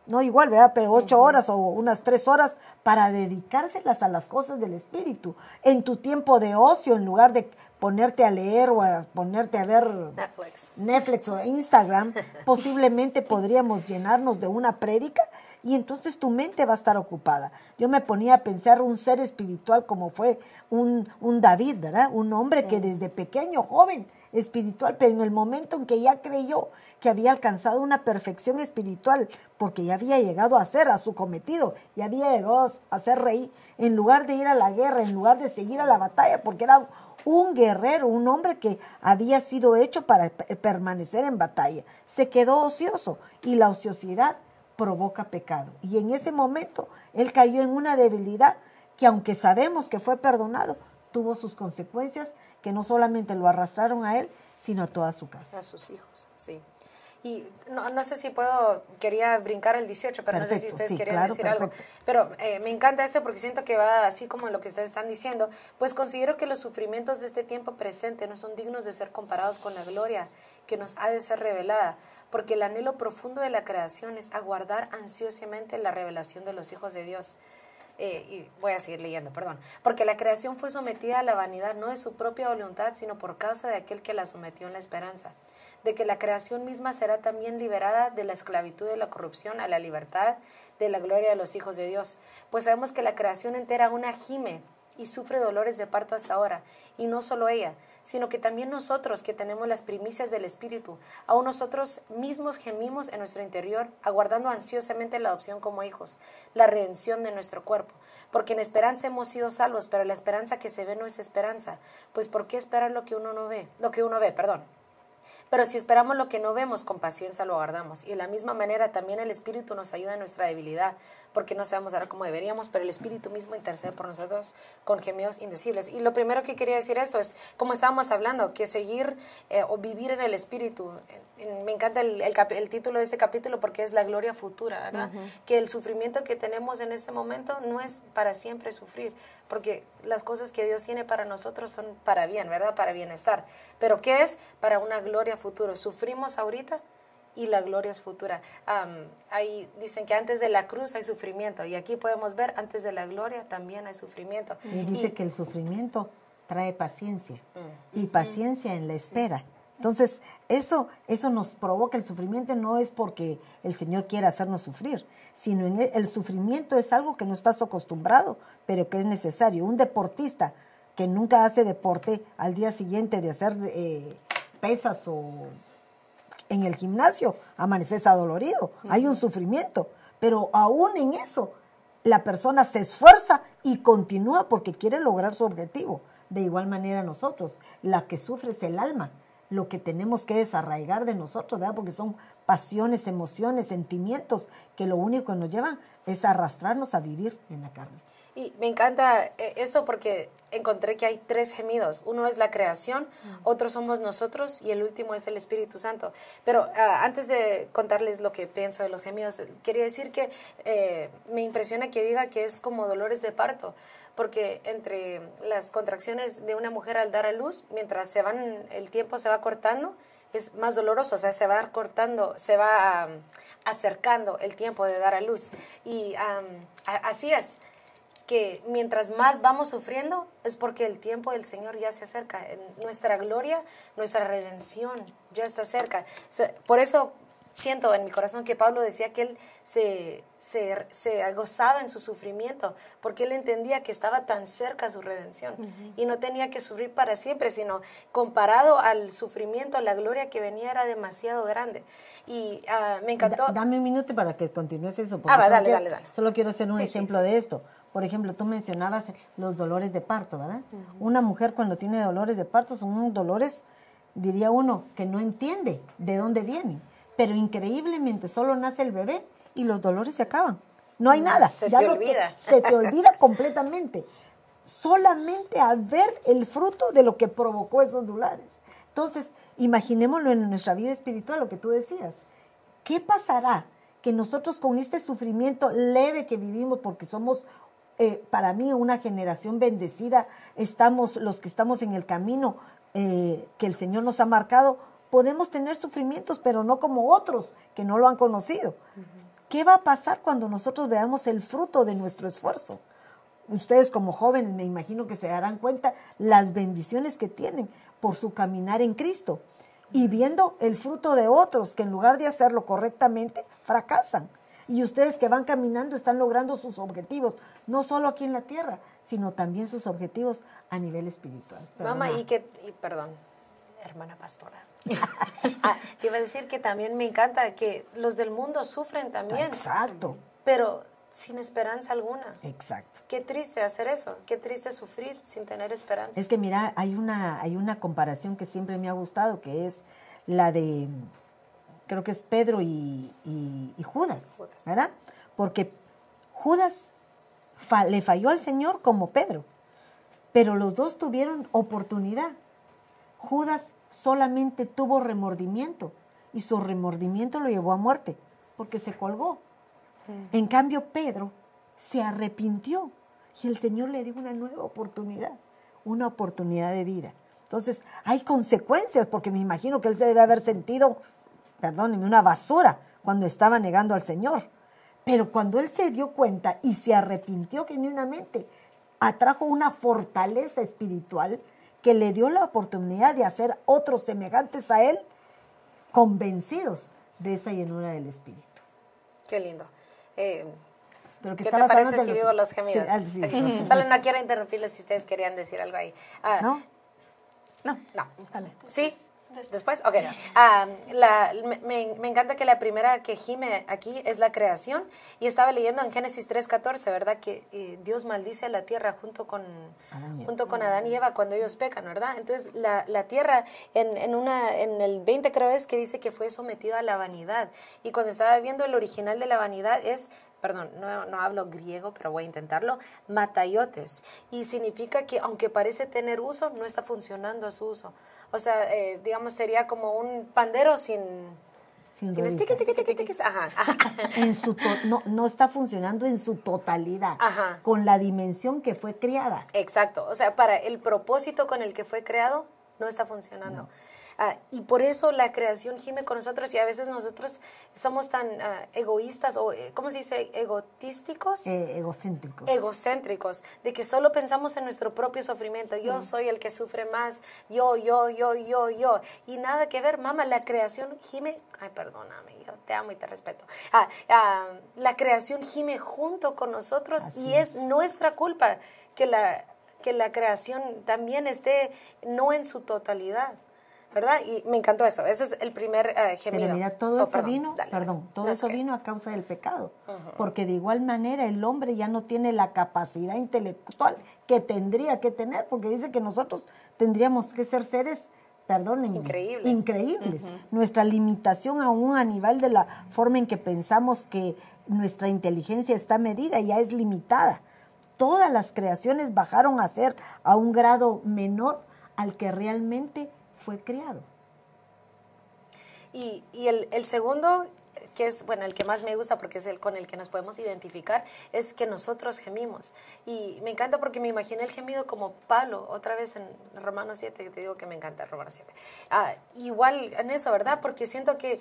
no igual, ¿verdad? Pero ocho horas o unas tres horas para dedicárselas a las cosas del espíritu. En tu tiempo de ocio, en lugar de ponerte a leer o a ponerte a ver Netflix, Netflix o Instagram, posiblemente podríamos llenarnos de una prédica y entonces tu mente va a estar ocupada. Yo me ponía a pensar un ser espiritual como fue un, un David, ¿verdad? Un hombre que desde pequeño, joven, espiritual, pero en el momento en que ya creyó que había alcanzado una perfección espiritual, porque ya había llegado a ser a su cometido, ya había llegado a ser rey, en lugar de ir a la guerra, en lugar de seguir a la batalla, porque era un guerrero, un hombre que había sido hecho para permanecer en batalla, se quedó ocioso y la ociosidad provoca pecado. Y en ese momento él cayó en una debilidad que aunque sabemos que fue perdonado, tuvo sus consecuencias que no solamente lo arrastraron a él, sino a toda su casa. A sus hijos, sí. Y no, no sé si puedo, quería brincar el 18, pero no sé si ustedes querían decir algo. Pero eh, me encanta eso porque siento que va así como lo que ustedes están diciendo. Pues considero que los sufrimientos de este tiempo presente no son dignos de ser comparados con la gloria que nos ha de ser revelada, porque el anhelo profundo de la creación es aguardar ansiosamente la revelación de los hijos de Dios eh, y voy a seguir leyendo, perdón, porque la creación fue sometida a la vanidad no de su propia voluntad, sino por causa de aquel que la sometió en la esperanza, de que la creación misma será también liberada de la esclavitud de la corrupción a la libertad de la gloria de los hijos de Dios. Pues sabemos que la creación entera aún gime y sufre dolores de parto hasta ahora, y no solo ella, sino que también nosotros que tenemos las primicias del Espíritu, aún nosotros mismos gemimos en nuestro interior, aguardando ansiosamente la adopción como hijos, la redención de nuestro cuerpo. Porque en esperanza hemos sido salvos, pero la esperanza que se ve no es esperanza, pues ¿por qué esperar lo que uno no ve? Lo que uno ve, perdón. Pero si esperamos lo que no vemos, con paciencia lo aguardamos. Y de la misma manera también el Espíritu nos ayuda en nuestra debilidad, porque no sabemos ahora cómo deberíamos, pero el Espíritu mismo intercede por nosotros con gemidos indecibles. Y lo primero que quería decir esto es, como estábamos hablando, que seguir eh, o vivir en el Espíritu. me encanta el, el, título de este capítulo porque es la gloria futura, ¿verdad? Que el sufrimiento que tenemos en este momento no es para siempre sufrir, porque las cosas que Dios tiene para nosotros son para bien, ¿verdad? Para bienestar. Pero ¿qué es? Para una gloria futura. Sufrimos ahorita, y la gloria es futura. ahí dicen que antes de la cruz hay sufrimiento y aquí podemos ver antes de la gloria también hay sufrimiento. Y dice que el sufrimiento trae paciencia mm. y paciencia en la espera. Entonces, eso, eso nos provoca el sufrimiento, no es porque el Señor quiera hacernos sufrir, sino en el, sufrimiento es algo que no estás acostumbrado, pero que es necesario. Un deportista que nunca hace deporte al día siguiente de hacer eh, pesas o en el gimnasio, amaneces adolorido, hay un sufrimiento, pero aún en eso la persona se esfuerza y continúa porque quiere lograr su objetivo. De igual manera nosotros, la que sufre es el alma, lo que tenemos que desarraigar de nosotros, ¿verdad? Porque son pasiones, emociones, sentimientos que lo único que nos llevan es arrastrarnos a vivir en la carne. Y me encanta eh, eso porque encontré que hay tres gemidos. Uno es la creación, otro somos nosotros y el último es el Espíritu Santo. Pero ah, antes de contarles lo que pienso de los gemidos, quería decir que eh, me impresiona que diga que es como dolores de parto, porque entre las contracciones de una mujer al dar a luz, mientras se van, el tiempo se va cortando, es más doloroso, o sea, se va cortando, se va acercando el tiempo de dar a luz. Y así es que mientras más vamos sufriendo es porque el tiempo del Señor ya se acerca. Nuestra gloria, nuestra redención ya está cerca. por eso siento en mi corazón que Pablo decía que él se, se, gozaba en su sufrimiento, porque él entendía que estaba tan cerca su redención y no tenía que sufrir para siempre, sino comparado al sufrimiento, la gloria que venía era demasiado grande. Y ah, me encantó. dame un minuto para que continúes eso. Ah, va, dale, dale, dale. Solo quiero hacer un ejemplo de esto. Por ejemplo, tú mencionabas los dolores de parto, ¿verdad? Una mujer cuando tiene dolores de parto son dolores, diría uno, que no entiende de dónde vienen. Pero increíblemente solo nace el bebé y los dolores se acaban. No hay nada. Se te olvida. se te olvida completamente. Solamente al ver el fruto de lo que provocó esos dolores. Entonces, imaginémoslo en nuestra vida espiritual, lo que tú decías. ¿Qué pasará? Que nosotros con este sufrimiento leve que vivimos porque somos eh, para mí una generación bendecida, estamos los que estamos en el camino eh, que el Señor nos ha marcado, podemos tener sufrimientos, pero no como otros que no lo han conocido. ¿Qué va a pasar cuando nosotros veamos el fruto de nuestro esfuerzo? Ustedes como jóvenes me imagino que se darán cuenta las bendiciones que tienen por su caminar en Cristo y viendo el fruto de otros que en lugar de hacerlo correctamente, fracasan y ustedes que van caminando están logrando sus objetivos, no solo aquí en la tierra, sino también sus objetivos a nivel espiritual. Mamá, y que, perdón, hermana pastora. ah, iba a decir que también me encanta que los del mundo sufren también. Exacto. Pero sin esperanza alguna. Exacto. Qué triste hacer eso, qué triste sufrir sin tener esperanza. Es que mira, hay una, hay una comparación que siempre me ha gustado, que es la de creo que es Pedro y, Judas, ¿verdad? Porque Judas le falló al Señor como Pedro, pero los dos tuvieron oportunidad. Judas solamente tuvo remordimiento y su remordimiento lo llevó a muerte porque se colgó. En cambio, Pedro se arrepintió y el Señor le dio una nueva oportunidad, una oportunidad de vida. Entonces, hay consecuencias porque me imagino que él se debe haber sentido perdónenme, una basura cuando estaba negando al Señor. Pero cuando él se dio cuenta y se arrepintió genuinamente, atrajo una fortaleza espiritual que le dio la oportunidad de hacer otros semejantes a él, convencidos de esa llenura del Espíritu. Qué lindo. Eh, Pero que ¿Qué te parece si de digo los gemidos? Sí, ah, no quiero interrumpirles si ustedes querían decir algo ahí. Ah, ¿No? No, No. dale. ¿Sí? ¿Después? Ok. La- me, me- encanta que la primera que gime aquí es la creación. Y estaba leyendo en Génesis 3.14, ¿verdad? Que eh, Dios maldice a la tierra junto con Adán y Eva. junto con Adán y Eva cuando ellos pecan, ¿verdad? Entonces la, la tierra en, en, una, en el 20 creo es que dice que fue sometido a la vanidad. Y cuando estaba viendo el original de la vanidad es perdón, no, no hablo griego, pero voy a intentarlo, matayotes. Y significa que aunque parece tener uso, no está funcionando a su uso. O sea, eh, digamos, sería como un pandero sin... Sin sin rueditas. tiqui, tiqui, tiqui, tiqui. Ajá, ajá. En su to- no, no está funcionando en su totalidad, Ajá. con la dimensión que fue criada. Exacto, o sea, para el propósito con el que fue creado, no está funcionando. Ah, y por eso la creación gime con nosotros y a veces nosotros somos tan ah, egoístas o, eh, ¿cómo se dice? Egotísticos. eh, egocéntricos. egocéntricos, de que solo pensamos en nuestro propio sufrimiento. Yo soy el que sufre más, yo, yo, yo, yo, yo. Y nada que ver, mamá, la creación gime, ay, perdóname, yo te amo y te respeto. Ah, la creación gime junto con nosotros Así y es es. nuestra culpa que la, que la creación también esté no en su totalidad. ¿Verdad? Y me encantó eso. Ese es el primer eh, gemido. Pero mira, todo Oh, eso perdón, vino, dale. perdón, todo No, es eso que- vino a causa del pecado. Porque de igual manera el hombre ya no tiene la capacidad intelectual que tendría que tener, porque dice que nosotros tendríamos que ser seres, perdónenme, Increíbles. increíbles. Nuestra limitación aún a nivel de la forma en que pensamos que nuestra inteligencia está medida ya es limitada. Todas las creaciones bajaron a ser a un grado menor al que realmente fue creado. Y, y el, el segundo, es, bueno, el que más me gusta porque es el con el que nos podemos identificar, es que nosotros gemimos. Y me encanta porque me imaginé el gemido como Pablo, otra vez en Romanos 7, que te digo que me encanta Romanos 7. Ah, igual en eso, ¿verdad? Porque siento que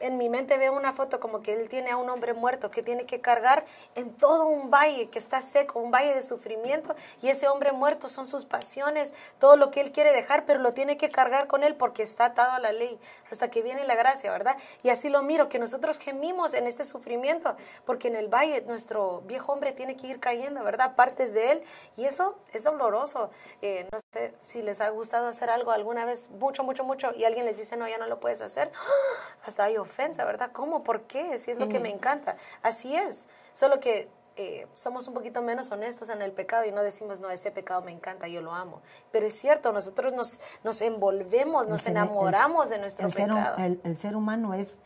en mi mente veo una foto como que él tiene a un hombre muerto que tiene que cargar en todo un valle que está seco, un valle de sufrimiento, y ese hombre muerto son sus pasiones, todo lo que él quiere dejar, pero lo tiene que cargar con él porque está atado a la ley hasta que viene la gracia, ¿verdad? Y así lo miro, que nosotros gemimos en este sufrimiento, porque en el valle nuestro viejo hombre tiene que ir cayendo, ¿verdad? Partes de él, y eso es doloroso. Eh, no sé si les ha gustado hacer algo alguna vez, mucho, mucho, mucho, y alguien les dice, no, ya no lo puedes hacer, hasta hay ofensa, ¿verdad? ¿Cómo? ¿Por qué? Si es lo que me encanta. Así es, solo que eh, somos un poquito menos honestos en el pecado y no decimos, no, ese pecado me encanta, yo lo amo. Pero es cierto, nosotros nos, nos envolvemos, nos ser- enamoramos el- de nuestro el ser, pecado. el, el ser humano es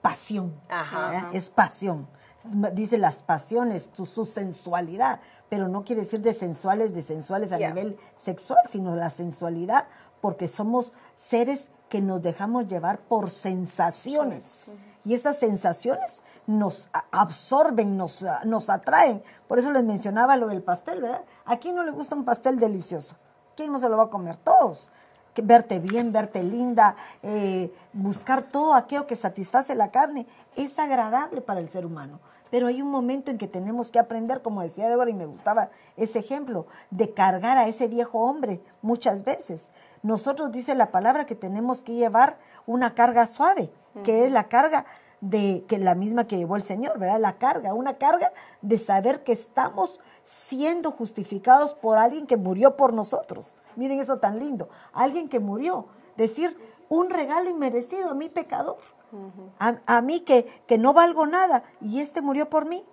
pasión, Ajá. es pasión. Dice las pasiones, su, su sensualidad, pero no quiere decir de sensuales, de sensuales a nivel sexual, sino la sensualidad, porque somos seres que nos dejamos llevar por sensaciones. Y esas sensaciones nos absorben, nos, a- nos atraen. Por eso les mencionaba lo del pastel, ¿verdad? ¿A quién no le gusta un pastel delicioso? ¿Quién no se lo va a comer? Todos. Verte bien, verte linda, eh, buscar todo aquello que satisface la carne, es agradable para el ser humano. Pero hay un momento en que tenemos que aprender, como decía Débora, y me gustaba ese ejemplo, de cargar a ese viejo hombre muchas veces. Nosotros dice la palabra que tenemos que llevar una carga suave, que es la carga de que la misma que llevó el Señor, ¿verdad? La carga, una carga de saber que estamos siendo justificados por alguien que murió por nosotros. Miren eso tan lindo, alguien que murió, decir un regalo inmerecido a mi pecador, a, a mí que, que no valgo nada y este murió por mí.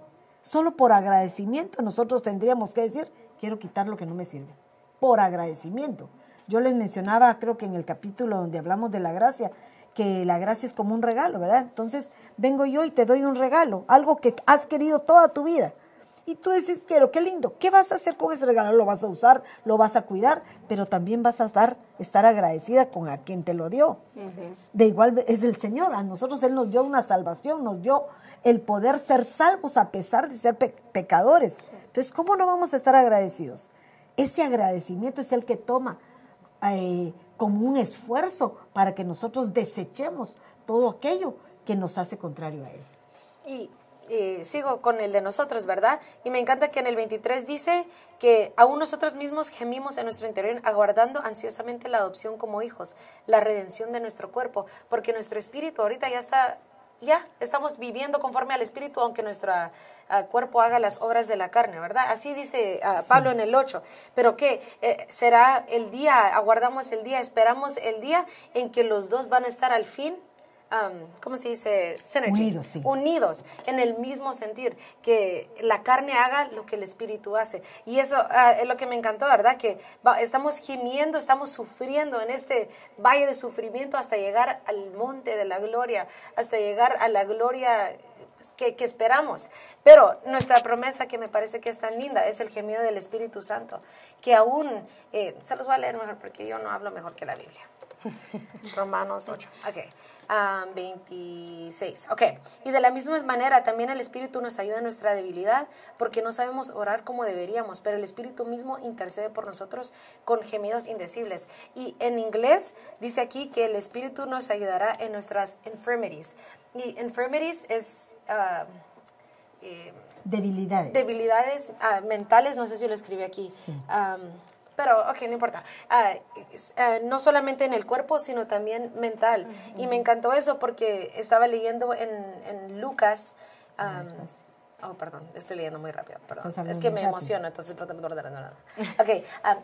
Solo por agradecimiento nosotros tendríamos que decir, quiero quitar lo que no me sirve, por agradecimiento. Yo les mencionaba, creo que en el capítulo donde hablamos de la gracia, que la gracia es como un regalo, ¿verdad? Entonces vengo yo y te doy un regalo, algo que has querido toda tu vida. Y tú dices, pero qué lindo, ¿qué vas a hacer con ese regalo? Lo vas a usar, lo vas a cuidar, pero también vas a estar, estar agradecida con a quien te lo dio. De igual es el Señor, a nosotros Él nos dio una salvación, nos dio el poder ser salvos a pesar de ser pe- pecadores. Entonces, ¿cómo no vamos a estar agradecidos? Ese agradecimiento es el que toma eh, como un esfuerzo para que nosotros desechemos todo aquello que nos hace contrario a Él. Y, eh, sigo con el de nosotros, ¿verdad? Y me encanta que en el 23 dice que aún nosotros mismos gemimos en nuestro interior aguardando ansiosamente la adopción como hijos, la redención de nuestro cuerpo, porque nuestro espíritu ahorita ya está, ya estamos viviendo conforme al espíritu, aunque nuestro ah, cuerpo haga las obras de la carne, ¿verdad? Así dice ah, Pablo en el 8. Pero que será el día, aguardamos el día, esperamos el día en que los dos van a estar al fin ¿cómo se dice? Unidos, sí. Unidos en el mismo sentir, que la carne haga lo que el espíritu hace. Y eso ah, es lo que me encantó, ¿verdad? Que estamos gimiendo, estamos sufriendo en este valle de sufrimiento hasta llegar al monte de la gloria, hasta llegar a la gloria que, esperamos. Pero nuestra promesa que me parece que es tan linda es el gemido del Espíritu Santo, que aún, eh, se los voy a leer mejor porque yo no hablo mejor que la Biblia. Romanos 8. Ok. 26. Ok. Y de la misma manera, también el Espíritu nos ayuda en nuestra debilidad, porque no sabemos orar como deberíamos, pero el Espíritu mismo intercede por nosotros con gemidos indecibles. Y en inglés dice aquí que el Espíritu nos ayudará en nuestras infirmities. Y infirmities es... Ah, eh, debilidades. Debilidades ah, mentales, no sé si lo escribí aquí. Sí pero ok, no importa. Ah, ah, no solamente en el cuerpo, sino también mental. Y me encantó eso porque estaba leyendo en, en Lucas. oh, perdón, estoy leyendo muy rápido, perdón. Es que me emociona, entonces Ok,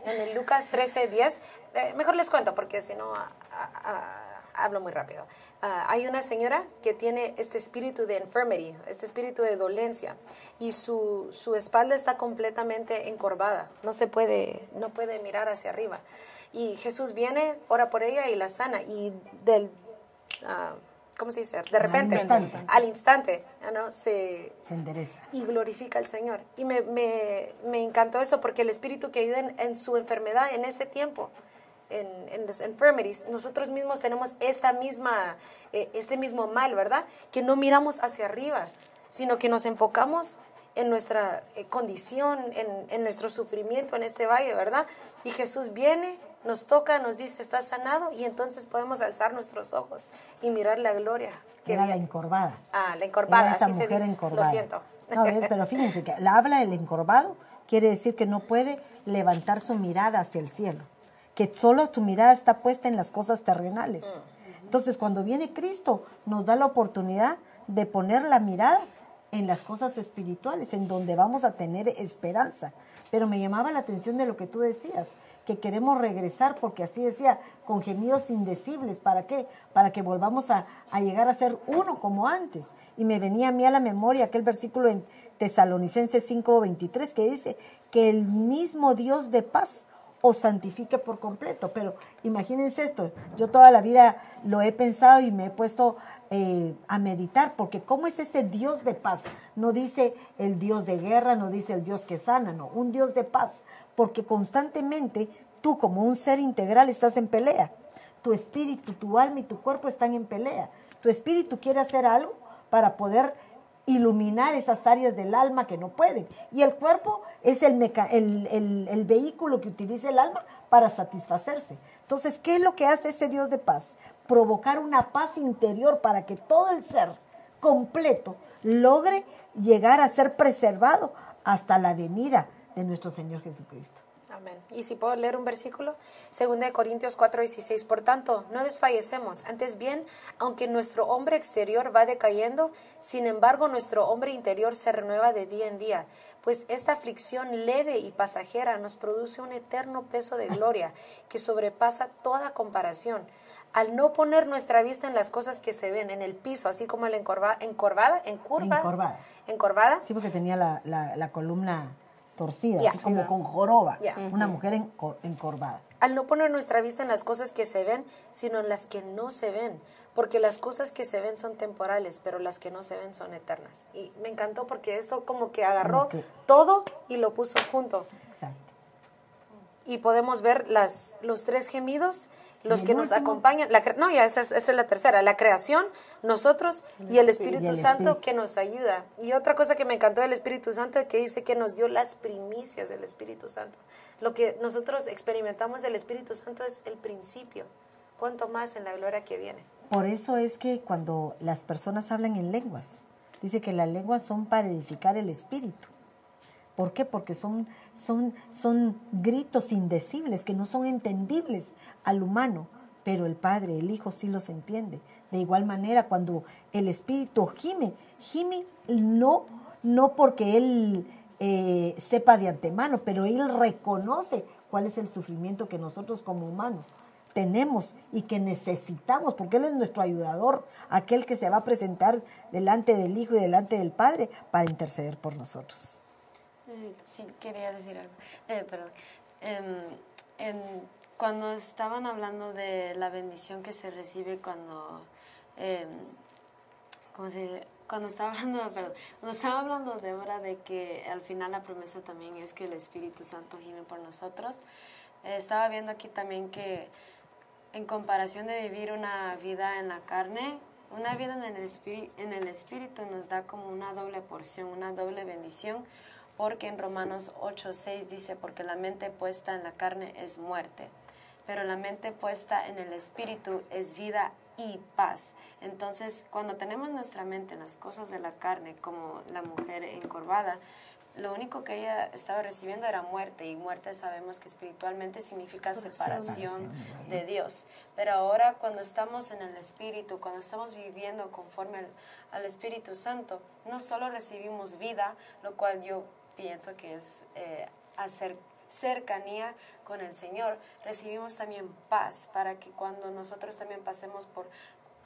en el Lucas 13, 10, eh, mejor les cuento porque si no hablo muy rápido. Ah, hay una señora que tiene este espíritu de infirmity, este espíritu de dolencia, y su, su, espalda está completamente encorvada, no se puede, no puede mirar hacia arriba. Y Jesús viene, ora por ella y la sana, y del... Uh, ¿Cómo se dice? De repente, al instante, ¿no? se, se endereza. Y glorifica al Señor. Y me, me, me encantó eso porque el Espíritu que ayuda en, en su enfermedad en ese tiempo, en, en las enfermeries, nosotros mismos tenemos esta misma, eh, este mismo mal, ¿verdad? Que no miramos hacia arriba, sino que nos enfocamos en nuestra eh, condición, en, en, nuestro sufrimiento en este valle, ¿verdad? Y Jesús viene, nos toca, nos dice, está sanado, y entonces podemos alzar nuestros ojos y mirar la gloria. Que Era la encorvada. Ah, la encorvada, esa mujer dice. Encorvada. Lo siento. No, pero fíjense que la habla del encorvado quiere decir que no puede levantar su mirada hacia el cielo que solo tu mirada está puesta en las cosas terrenales. Mm. Entonces, cuando viene Cristo, nos da la oportunidad de poner la mirada en las cosas espirituales, en donde vamos a tener esperanza. Pero me llamaba la atención de lo que tú decías, que queremos regresar, porque así decía, con gemidos indecibles. ¿Para qué? Para que volvamos a, a, llegar a ser uno como antes. Y me venía a mí a la memoria aquel versículo en Tesalonicenses 5:23 que dice que el mismo Dios de paz o santifique por completo. Pero imagínense esto, yo toda la vida lo he pensado y me he puesto eh, a meditar, porque ¿cómo es ese Dios de paz? No dice el Dios de guerra, no dice el Dios que sana, no, un Dios de paz, porque constantemente tú como un ser integral estás en pelea. Tu espíritu, tu alma y tu cuerpo están en pelea. Tu espíritu quiere hacer algo para poder iluminar esas áreas del alma que no pueden. Y el cuerpo es el, el, el, vehículo que utiliza el alma para satisfacerse. Entonces, ¿qué es lo que hace ese Dios de paz? Provocar una paz interior para que todo el ser completo logre llegar a ser preservado hasta la venida de nuestro Señor Jesucristo. Amén. Y si puedo leer un versículo, 2 de Corintios 4, 16. Por tanto, no desfallecemos. Antes bien, aunque nuestro hombre exterior va decayendo, sin embargo nuestro hombre interior se renueva de día en día. Pues esta aflicción leve y pasajera nos produce un eterno peso de gloria que sobrepasa toda comparación. Al no poner nuestra vista en las cosas que se ven en el piso, así como la encorvada, encorvada, en curva, encorvada. encorvada. Sí, porque tenía la, la, la columna torcida, así como con joroba, una mujer encorvada. Al no poner nuestra vista en las cosas que se ven, sino en las que no se ven, porque las cosas que se ven son temporales, pero las que no se ven son eternas. Y me encantó porque eso como que agarró todo y lo puso junto. Exacto. Y podemos ver las, los tres gemidos los que nos acompañan, la, no, ya esa, es la tercera, la creación, nosotros y el Espíritu Santo que nos ayuda. Y otra cosa que me encantó del Espíritu Santo es que dice que nos dio las primicias del Espíritu Santo. Lo que nosotros experimentamos del Espíritu Santo es el principio, cuanto más en la gloria que viene. Por eso es que cuando las personas hablan en lenguas, dice que las lenguas son para edificar el espíritu. ¿Por qué? Porque son, son, son gritos indecibles que no son entendibles al humano, pero el Padre, el Hijo sí los entiende. De igual manera, cuando el Espíritu gime, gime no, no porque Él eh, sepa de antemano, pero Él reconoce cuál es el sufrimiento que nosotros como humanos tenemos y que necesitamos, porque Él es nuestro ayudador, aquel que se va a presentar delante del Hijo y delante del Padre para interceder por nosotros. Eh, sí, quería decir algo. Eh, perdón. Em, cuando estaban hablando de la bendición que se recibe cuando, eh, ¿cómo se dice? Cuando estaba hablando, perdón, cuando estaba hablando Débora de que al final la promesa también es que el Espíritu Santo gime por nosotros, eh, estaba viendo aquí también que en comparación de vivir una vida en la carne, una vida en el, en el Espíritu nos da como una doble porción, una doble bendición, porque en Romanos 8:6 dice, porque la mente puesta en la carne es muerte, pero la mente puesta en el Espíritu es vida y paz. Entonces, cuando tenemos nuestra mente en las cosas de la carne, como la mujer encorvada, lo único que ella estaba recibiendo era muerte y muerte sabemos que espiritualmente significa separación de Dios. Pero ahora cuando estamos en el Espíritu, cuando estamos viviendo conforme al, Espíritu Santo, no solo recibimos vida, lo cual yo pienso que es eh, hacer cercanía con el Señor, recibimos también paz para que cuando nosotros también pasemos por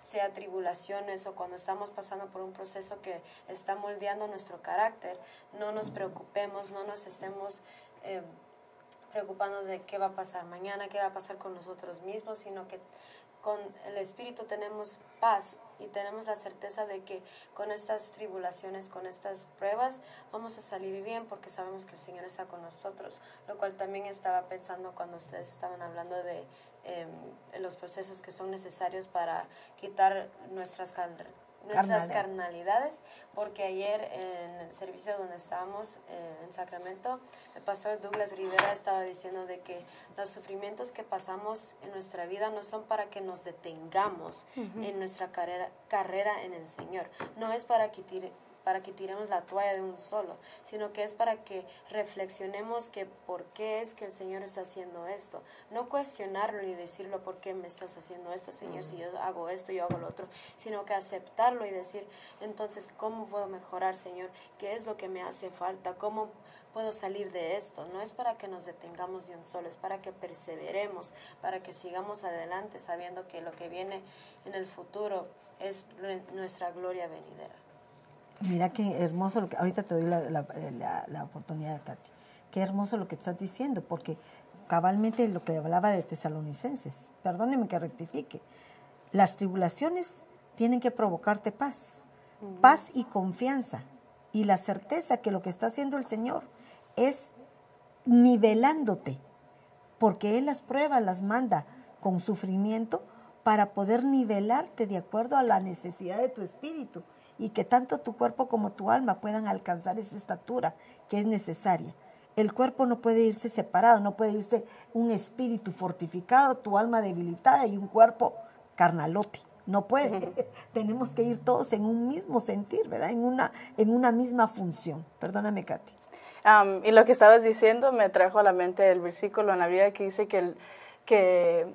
sea tribulaciones o cuando estamos pasando por un proceso que está moldeando nuestro carácter, no nos preocupemos, no nos estemos eh, preocupando de qué va a pasar mañana, qué va a pasar con nosotros mismos, sino que con el Espíritu tenemos paz y tenemos la certeza de que con estas tribulaciones, con estas pruebas, vamos a salir bien porque sabemos que el Señor está con nosotros, lo cual también estaba pensando cuando ustedes estaban hablando de em, los procesos que son necesarios para quitar nuestras nuestras carnalidades, porque ayer en el servicio donde estábamos eh, en Sacramento, el pastor Douglas Rivera estaba diciendo de que los sufrimientos que pasamos en nuestra vida no son para que nos detengamos en nuestra carrera, carrera en el Señor, no es para que para que tiremos la toalla de un solo, sino que es para que reflexionemos que por qué es que el Señor está haciendo esto. No cuestionarlo y decirlo por qué me estás haciendo esto, Señor, si yo hago esto, yo hago lo otro, sino que aceptarlo y decir, entonces, ¿cómo puedo mejorar, Señor? ¿Qué es lo que me hace falta? ¿Cómo puedo salir de esto? No es para que nos detengamos de un solo, es para que perseveremos, para que sigamos adelante sabiendo que lo que viene en el futuro es nuestra gloria venidera. Mira qué hermoso lo que, ahorita te doy la, la, la, oportunidad, Katy. Qué hermoso lo que estás diciendo, porque cabalmente lo que hablaba de tesalonicenses, perdóneme que rectifique, las tribulaciones tienen que provocarte paz, paz y confianza, y la certeza que lo que está haciendo el Señor es nivelándote, porque Él las pruebas las manda con sufrimiento para poder nivelarte de acuerdo a la necesidad de tu espíritu y que tanto tu cuerpo como tu alma puedan alcanzar esa estatura que es necesaria. El cuerpo no puede irse separado, no puede irse un espíritu fortificado, tu alma debilitada y un cuerpo carnalote. No puede. Tenemos que ir todos en un mismo sentir, ¿verdad? En una, en una misma función. Perdóname, Katy. y lo que estabas diciendo me trajo a la mente el versículo en la Biblia que dice que, el, que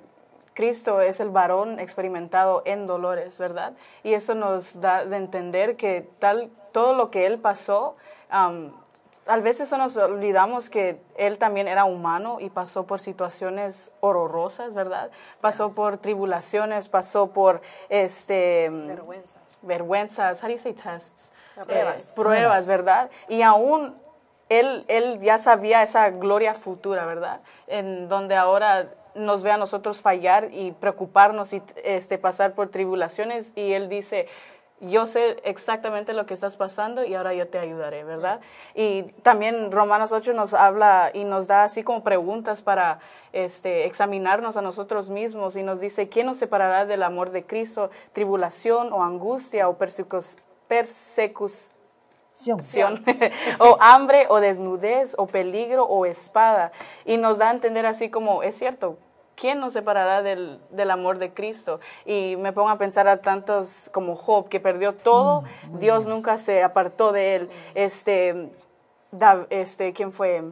Cristo es el varón experimentado en dolores, ¿verdad? Y eso nos da de entender que tal, todo lo que Él pasó, a veces nos olvidamos que Él también era humano y pasó por situaciones horrorosas, ¿verdad? Pasó por tribulaciones, pasó por este, vergüenzas. Vergüenzas, how do you say tests? Pruebas. Eh, pruebas, ¿verdad? Y aún él, él ya sabía esa gloria futura, ¿verdad? En donde ahora nos ve a nosotros fallar y preocuparnos y este, pasar por tribulaciones y Él dice, yo sé exactamente lo que estás pasando y ahora yo te ayudaré, ¿verdad? Y también Romanos 8 nos habla y nos da así como preguntas para este, examinarnos a nosotros mismos y nos dice, ¿quién nos separará del amor de Cristo? ¿Tribulación o angustia o persecución? o hambre o desnudez o peligro o espada. Y nos da a entender así como, es cierto, ¿quién nos separará del, del amor de Cristo? Y me pongo a pensar a tantos como Job, que perdió todo, Dios nunca se apartó de él. Este, Da- este ¿quién fue?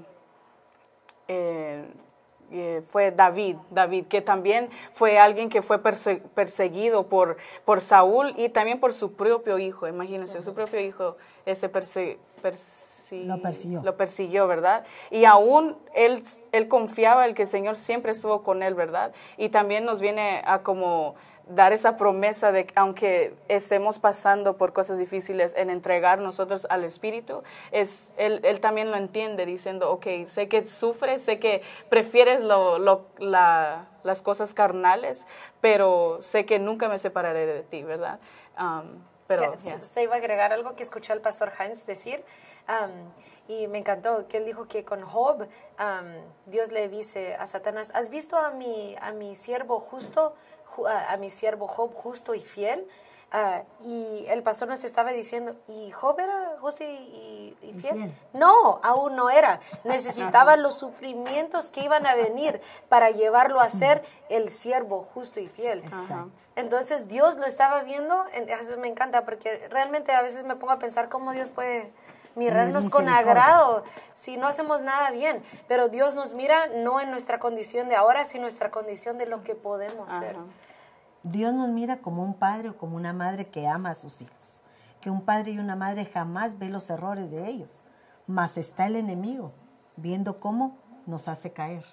Eh, eh, fue David, David, que también fue alguien que fue perse- perseguido por, por Saúl y también por su propio hijo, imagínense, su propio hijo este perse- persi- Lo persiguió. lo persiguió, ¿verdad? Y aún él, él confiaba en que el Señor siempre estuvo con él, ¿verdad? Y también nos viene a como dar esa promesa de que aunque estemos pasando por cosas difíciles en entregar nosotros al Espíritu, es, él, él también lo entiende diciendo, ok, sé que sufres, sé que prefieres lo, lo- la- las cosas carnales, pero sé que nunca me separaré de ti, ¿verdad? Um, pero, yeah. Se iba a agregar algo que escuché al pastor Heinz decir, am, y me encantó, que él dijo que con Job, am, Dios le dice a Satanás, ¿has visto a mi, a mi siervo justo, ju- a, a mi siervo Job justo y fiel? Ah, y el pastor nos estaba diciendo, ¿y Job era justo y, y- y fiel? No, aún no era. Necesitaba los sufrimientos que iban a venir para llevarlo a ser el siervo justo y fiel. Entonces Dios lo estaba viendo, en- eso me encanta porque realmente a veces me pongo a pensar cómo Dios puede mirarnos con agrado si no hacemos nada bien, pero Dios nos mira no en nuestra condición de ahora, sino en nuestra condición de lo que podemos ser. Dios nos mira como un padre o como una madre que ama a sus hijos. Que un padre y una madre jamás ve los errores de ellos. Mas está el enemigo viendo cómo nos hace caer.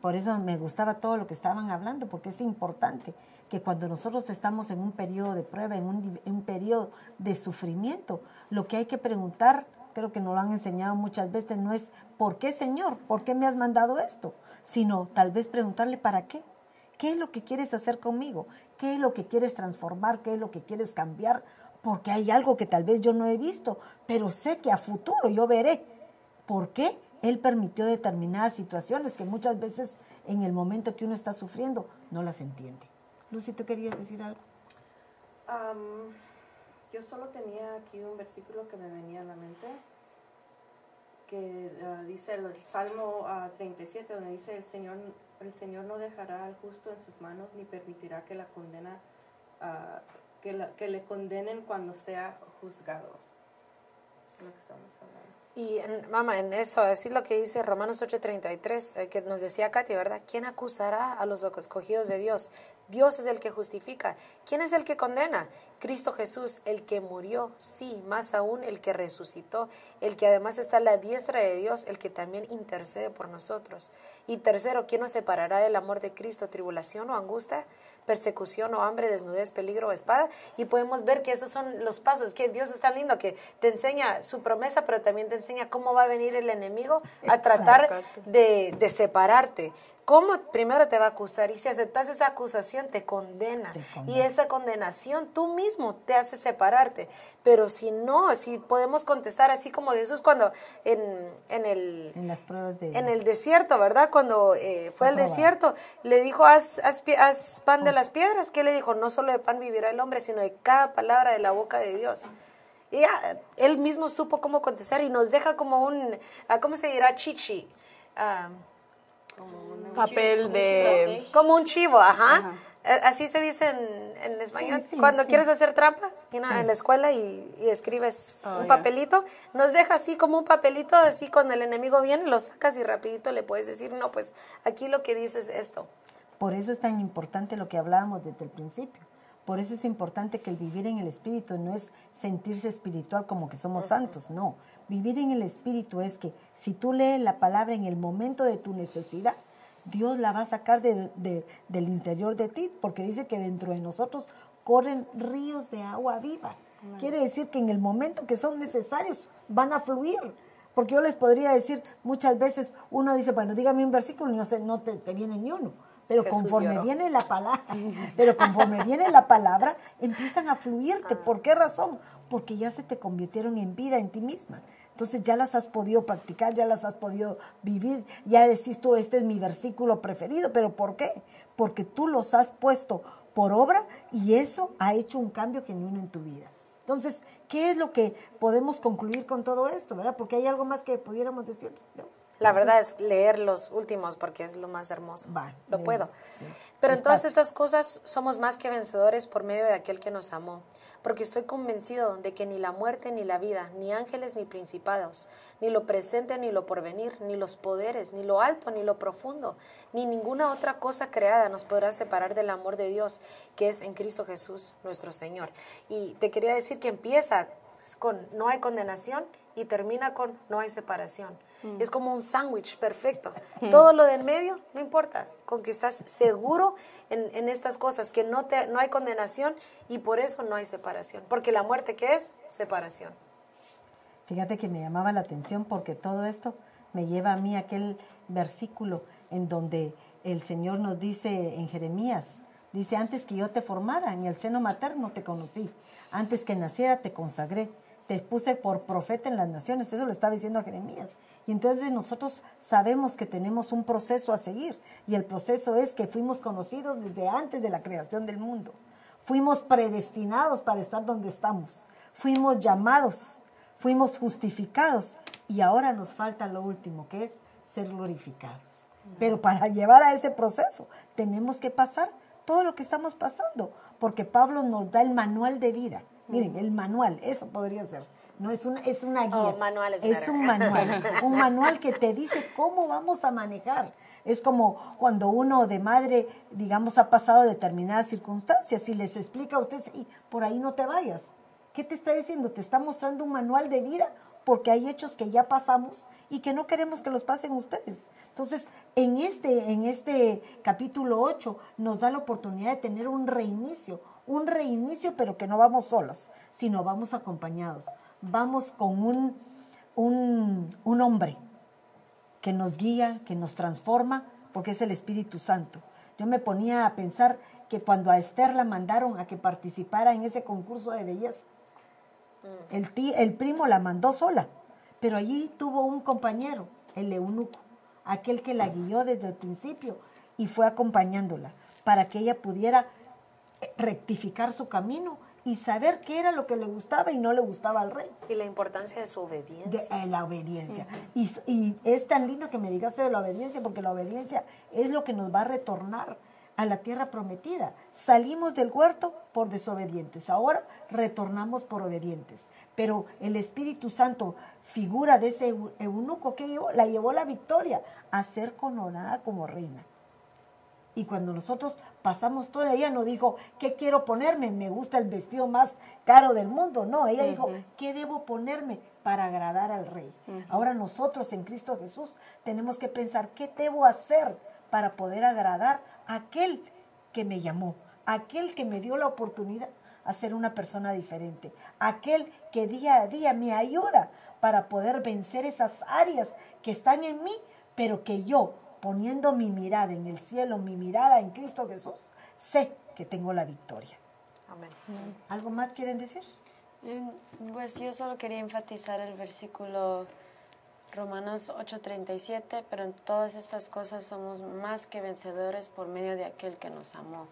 Por eso me gustaba todo lo que estaban hablando, porque es importante que cuando nosotros estamos en un periodo de prueba, en un, en periodo de sufrimiento, lo que hay que preguntar, creo que nos lo han enseñado muchas veces, no es ¿por qué Señor? ¿Por qué me has mandado esto? Sino tal vez preguntarle ¿para qué? ¿Qué es lo que quieres hacer conmigo? ¿Qué es lo que quieres transformar? ¿Qué es lo que quieres cambiar? Porque hay algo que tal vez yo no he visto, pero sé que a futuro yo veré. ¿Por qué? Él permitió determinadas situaciones que muchas veces en el momento que uno está sufriendo no las entiende. Lucy, ¿tú querías decir algo? Yo solo tenía aquí un versículo que me venía a la mente, que ah, dice el Salmo ah, 37, donde dice, el Señor, el Señor no dejará al justo en sus manos, ni permitirá que, la condena, ah, que, le condenen cuando sea juzgado. Lo que estamos hablando. Y en- mamá, en eso, decir lo que dice Romanos 8:33, eh, que nos decía Katy, ¿verdad? ¿Quién acusará a los escogidos de Dios? Dios es el que justifica. ¿Quién es el que condena? Cristo Jesús, el que murió, sí, más aún el que resucitó, el que además está a la diestra de Dios, el que también intercede por nosotros. Y tercero, ¿quién nos separará del amor de Cristo? ¿Tribulación o angustia? Persecución o hambre, desnudez, peligro o espada. Y podemos ver que esos son los pasos, que Dios es tan lindo que te enseña su promesa, pero también te enseña cómo va a venir el enemigo a tratar de, de separarte. ¿Cómo primero te va a acusar? Y si aceptas esa acusación, te condena. Te Y esa condenación tú mismo te hace separarte. Pero si no, si podemos contestar así como Jesús cuando en, en el En las pruebas de... en el desierto, ¿verdad? Cuando eh, fue al desierto, le dijo, haz, haz pie- haz pan de las piedras. ¿Qué le dijo? No solo de pan vivirá el hombre, sino de cada palabra de la boca de Dios. Y ya, él mismo supo cómo contestar y nos deja como un, ah, ¿cómo se dirá? Chichi. Ah, Papel de... como un chivo, ajá. Ajá. Eh, Así se dice en, en español. sí, Cuando sí. quieres hacer trampa en la escuela y, y escribes Oh, un papelito, nos deja así como un papelito, así cuando el enemigo viene, lo sacas y rapidito le puedes decir, no, pues aquí lo que dices es esto. Por eso es tan importante lo que hablábamos desde el principio. Por eso es importante que el vivir en el Espíritu no es sentirse espiritual como que somos santos, no. Vivir en el Espíritu es que si tú lees la palabra en el momento de tu necesidad, Dios la va a sacar de- de- del interior de ti, porque dice que dentro de nosotros corren ríos de agua viva. Quiere decir que en el momento que son necesarios van a fluir. Porque yo les podría decir, muchas veces uno dice, bueno, dígame un versículo y no, sé, no te, te viene ni uno. Pero Jesús conforme lloró. viene la palabra, pero conforme viene la palabra, empiezan a fluirte. ¿Por qué razón? Porque ya se te convirtieron en vida en ti misma. Entonces ya las has podido practicar, ya las has podido vivir, ya decís tú, este es mi versículo preferido, pero ¿por qué? Porque tú los has puesto por obra y eso ha hecho un cambio genuino en tu vida. Entonces, ¿qué es lo que podemos concluir con todo esto, verdad? Porque hay algo más que pudiéramos decir. ¿no? La verdad es leer los últimos porque es lo más hermoso. Lo puedo. sí. Pero en todas estas cosas somos más que vencedores por medio de aquel que nos amó. Porque estoy convencido de que ni la muerte ni la vida, ni ángeles ni principados, ni lo presente ni lo porvenir, ni los poderes, ni lo alto ni lo profundo, ni ninguna otra cosa creada nos podrá separar del amor de Dios que es en Cristo Jesús nuestro Señor. Y te quería decir que empieza con no hay condenación y termina con no hay separación. Es como un sándwich perfecto. Todo lo de en medio, no importa, con que estás seguro en, en estas cosas, que no, te, no hay condenación y por eso no hay separación. Porque la muerte, ¿qué es? Separación. Fíjate que me llamaba la atención porque todo esto me lleva a mí aquel versículo en donde el Señor nos dice en Jeremías, dice, antes que yo te formara, en el seno materno te conocí, antes que naciera te consagré, te puse por profeta en las naciones, eso lo estaba diciendo a Jeremías. Y entonces nosotros sabemos que tenemos un proceso a seguir y el proceso es que fuimos conocidos desde antes de la creación del mundo. Fuimos predestinados para estar donde estamos. Fuimos llamados, fuimos justificados y ahora nos falta lo último, que es ser glorificados. Pero para llevar a ese proceso tenemos que pasar todo lo que estamos pasando, porque Pablo nos da el manual de vida. Miren, el manual, eso podría ser. No es una, es una guía. Oh, manual es un manual, un manual que te dice cómo vamos a manejar. Es como cuando uno de madre, digamos, ha pasado determinadas circunstancias y les explica a ustedes, y por ahí no te vayas. ¿Qué te está diciendo? Te está mostrando un manual de vida porque hay hechos que ya pasamos y que no queremos que los pasen ustedes. Entonces, en este, en este capítulo 8 nos da la oportunidad de tener un reinicio, un reinicio, pero que no vamos solos, sino vamos acompañados. Vamos con un, un, un hombre que nos guía, que nos transforma, porque es el Espíritu Santo. Yo me ponía a pensar que cuando a Esther la mandaron a que participara en ese concurso de belleza, el, tí- el primo la mandó sola, pero allí tuvo un compañero, el eunuco, aquel que la guió desde el principio y fue acompañándola para que ella pudiera eh, rectificar su camino y saber qué era lo que le gustaba y no le gustaba al rey Y la importancia de su de obediencia. eh, la obediencia. y, y es tan lindo que me digas de la obediencia, porque la obediencia es lo que nos va a retornar a la tierra prometida. Salimos del huerto por desobedientes, ahora retornamos por obedientes. Pero el Espíritu Santo, figura de ese eu- eunuco que llevó, la llevó a la victoria, a ser coronada como reina. Y cuando nosotros pasamos todo, ella no dijo, ¿qué quiero ponerme? Me gusta el vestido más caro del mundo. No, ella dijo, ¿qué debo ponerme para agradar al rey? Ahora nosotros en Cristo Jesús tenemos que pensar, ¿qué debo hacer para poder agradar a aquel que me llamó? Aquel que me dio la oportunidad a ser una persona diferente. Aquel que día a día me ayuda para poder vencer esas áreas que están en mí, pero que yo poniendo mi mirada en el cielo, mi mirada en Cristo Jesús, sé que tengo la victoria. Amén. ¿Algo más quieren decir? Eh, Pues yo solo quería enfatizar el versículo Romanos 8:37, pero en todas estas cosas somos más que vencedores por medio de aquel que nos amó.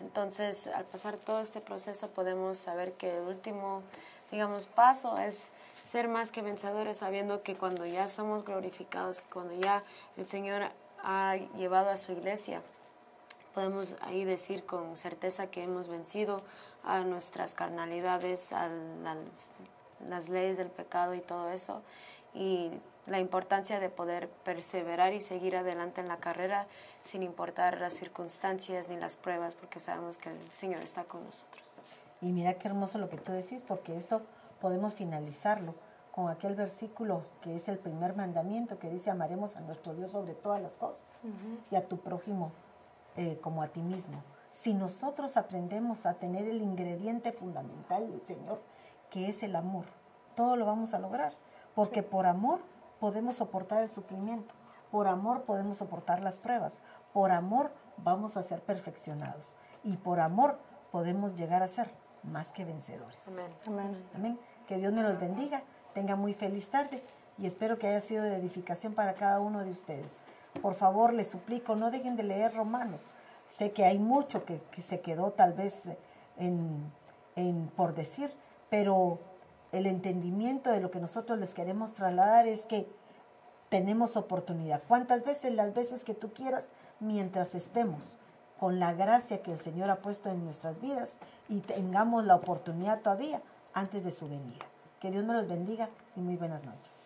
Entonces, al pasar todo este proceso podemos saber que el último, digamos, paso es ser más que vencedores sabiendo que cuando ya somos glorificados, que cuando ya el Señor ha llevado a su iglesia, podemos ahí decir con certeza que hemos vencido a nuestras carnalidades, a las, las leyes del pecado y todo eso, y la importancia de poder perseverar y seguir adelante en la carrera sin importar las circunstancias ni las pruebas, porque sabemos que el Señor está con nosotros. Y mira qué hermoso lo que tú decís, porque esto podemos finalizarlo con aquel versículo que es el primer mandamiento que dice amaremos a nuestro Dios sobre todas las cosas y a tu prójimo eh, como a ti mismo. Si nosotros aprendemos a tener el ingrediente fundamental del Señor, que es el amor, todo lo vamos a lograr, porque por amor podemos soportar el sufrimiento, por amor podemos soportar las pruebas, por amor vamos a ser perfeccionados y por amor podemos llegar a ser más que vencedores. Amén. Amén. Amén. Que Dios me los bendiga. Tenga muy feliz tarde y espero que haya sido de edificación para cada uno de ustedes. Por favor, les suplico, no dejen de leer Romanos. Sé que hay mucho que, que se quedó tal vez en, en por decir, pero el entendimiento de lo que nosotros les queremos trasladar es que tenemos oportunidad. ¿Cuántas veces? Las veces que tú quieras, mientras estemos con la gracia que el Señor ha puesto en nuestras vidas y tengamos la oportunidad todavía antes de su venida. Que Dios me los bendiga y muy buenas noches.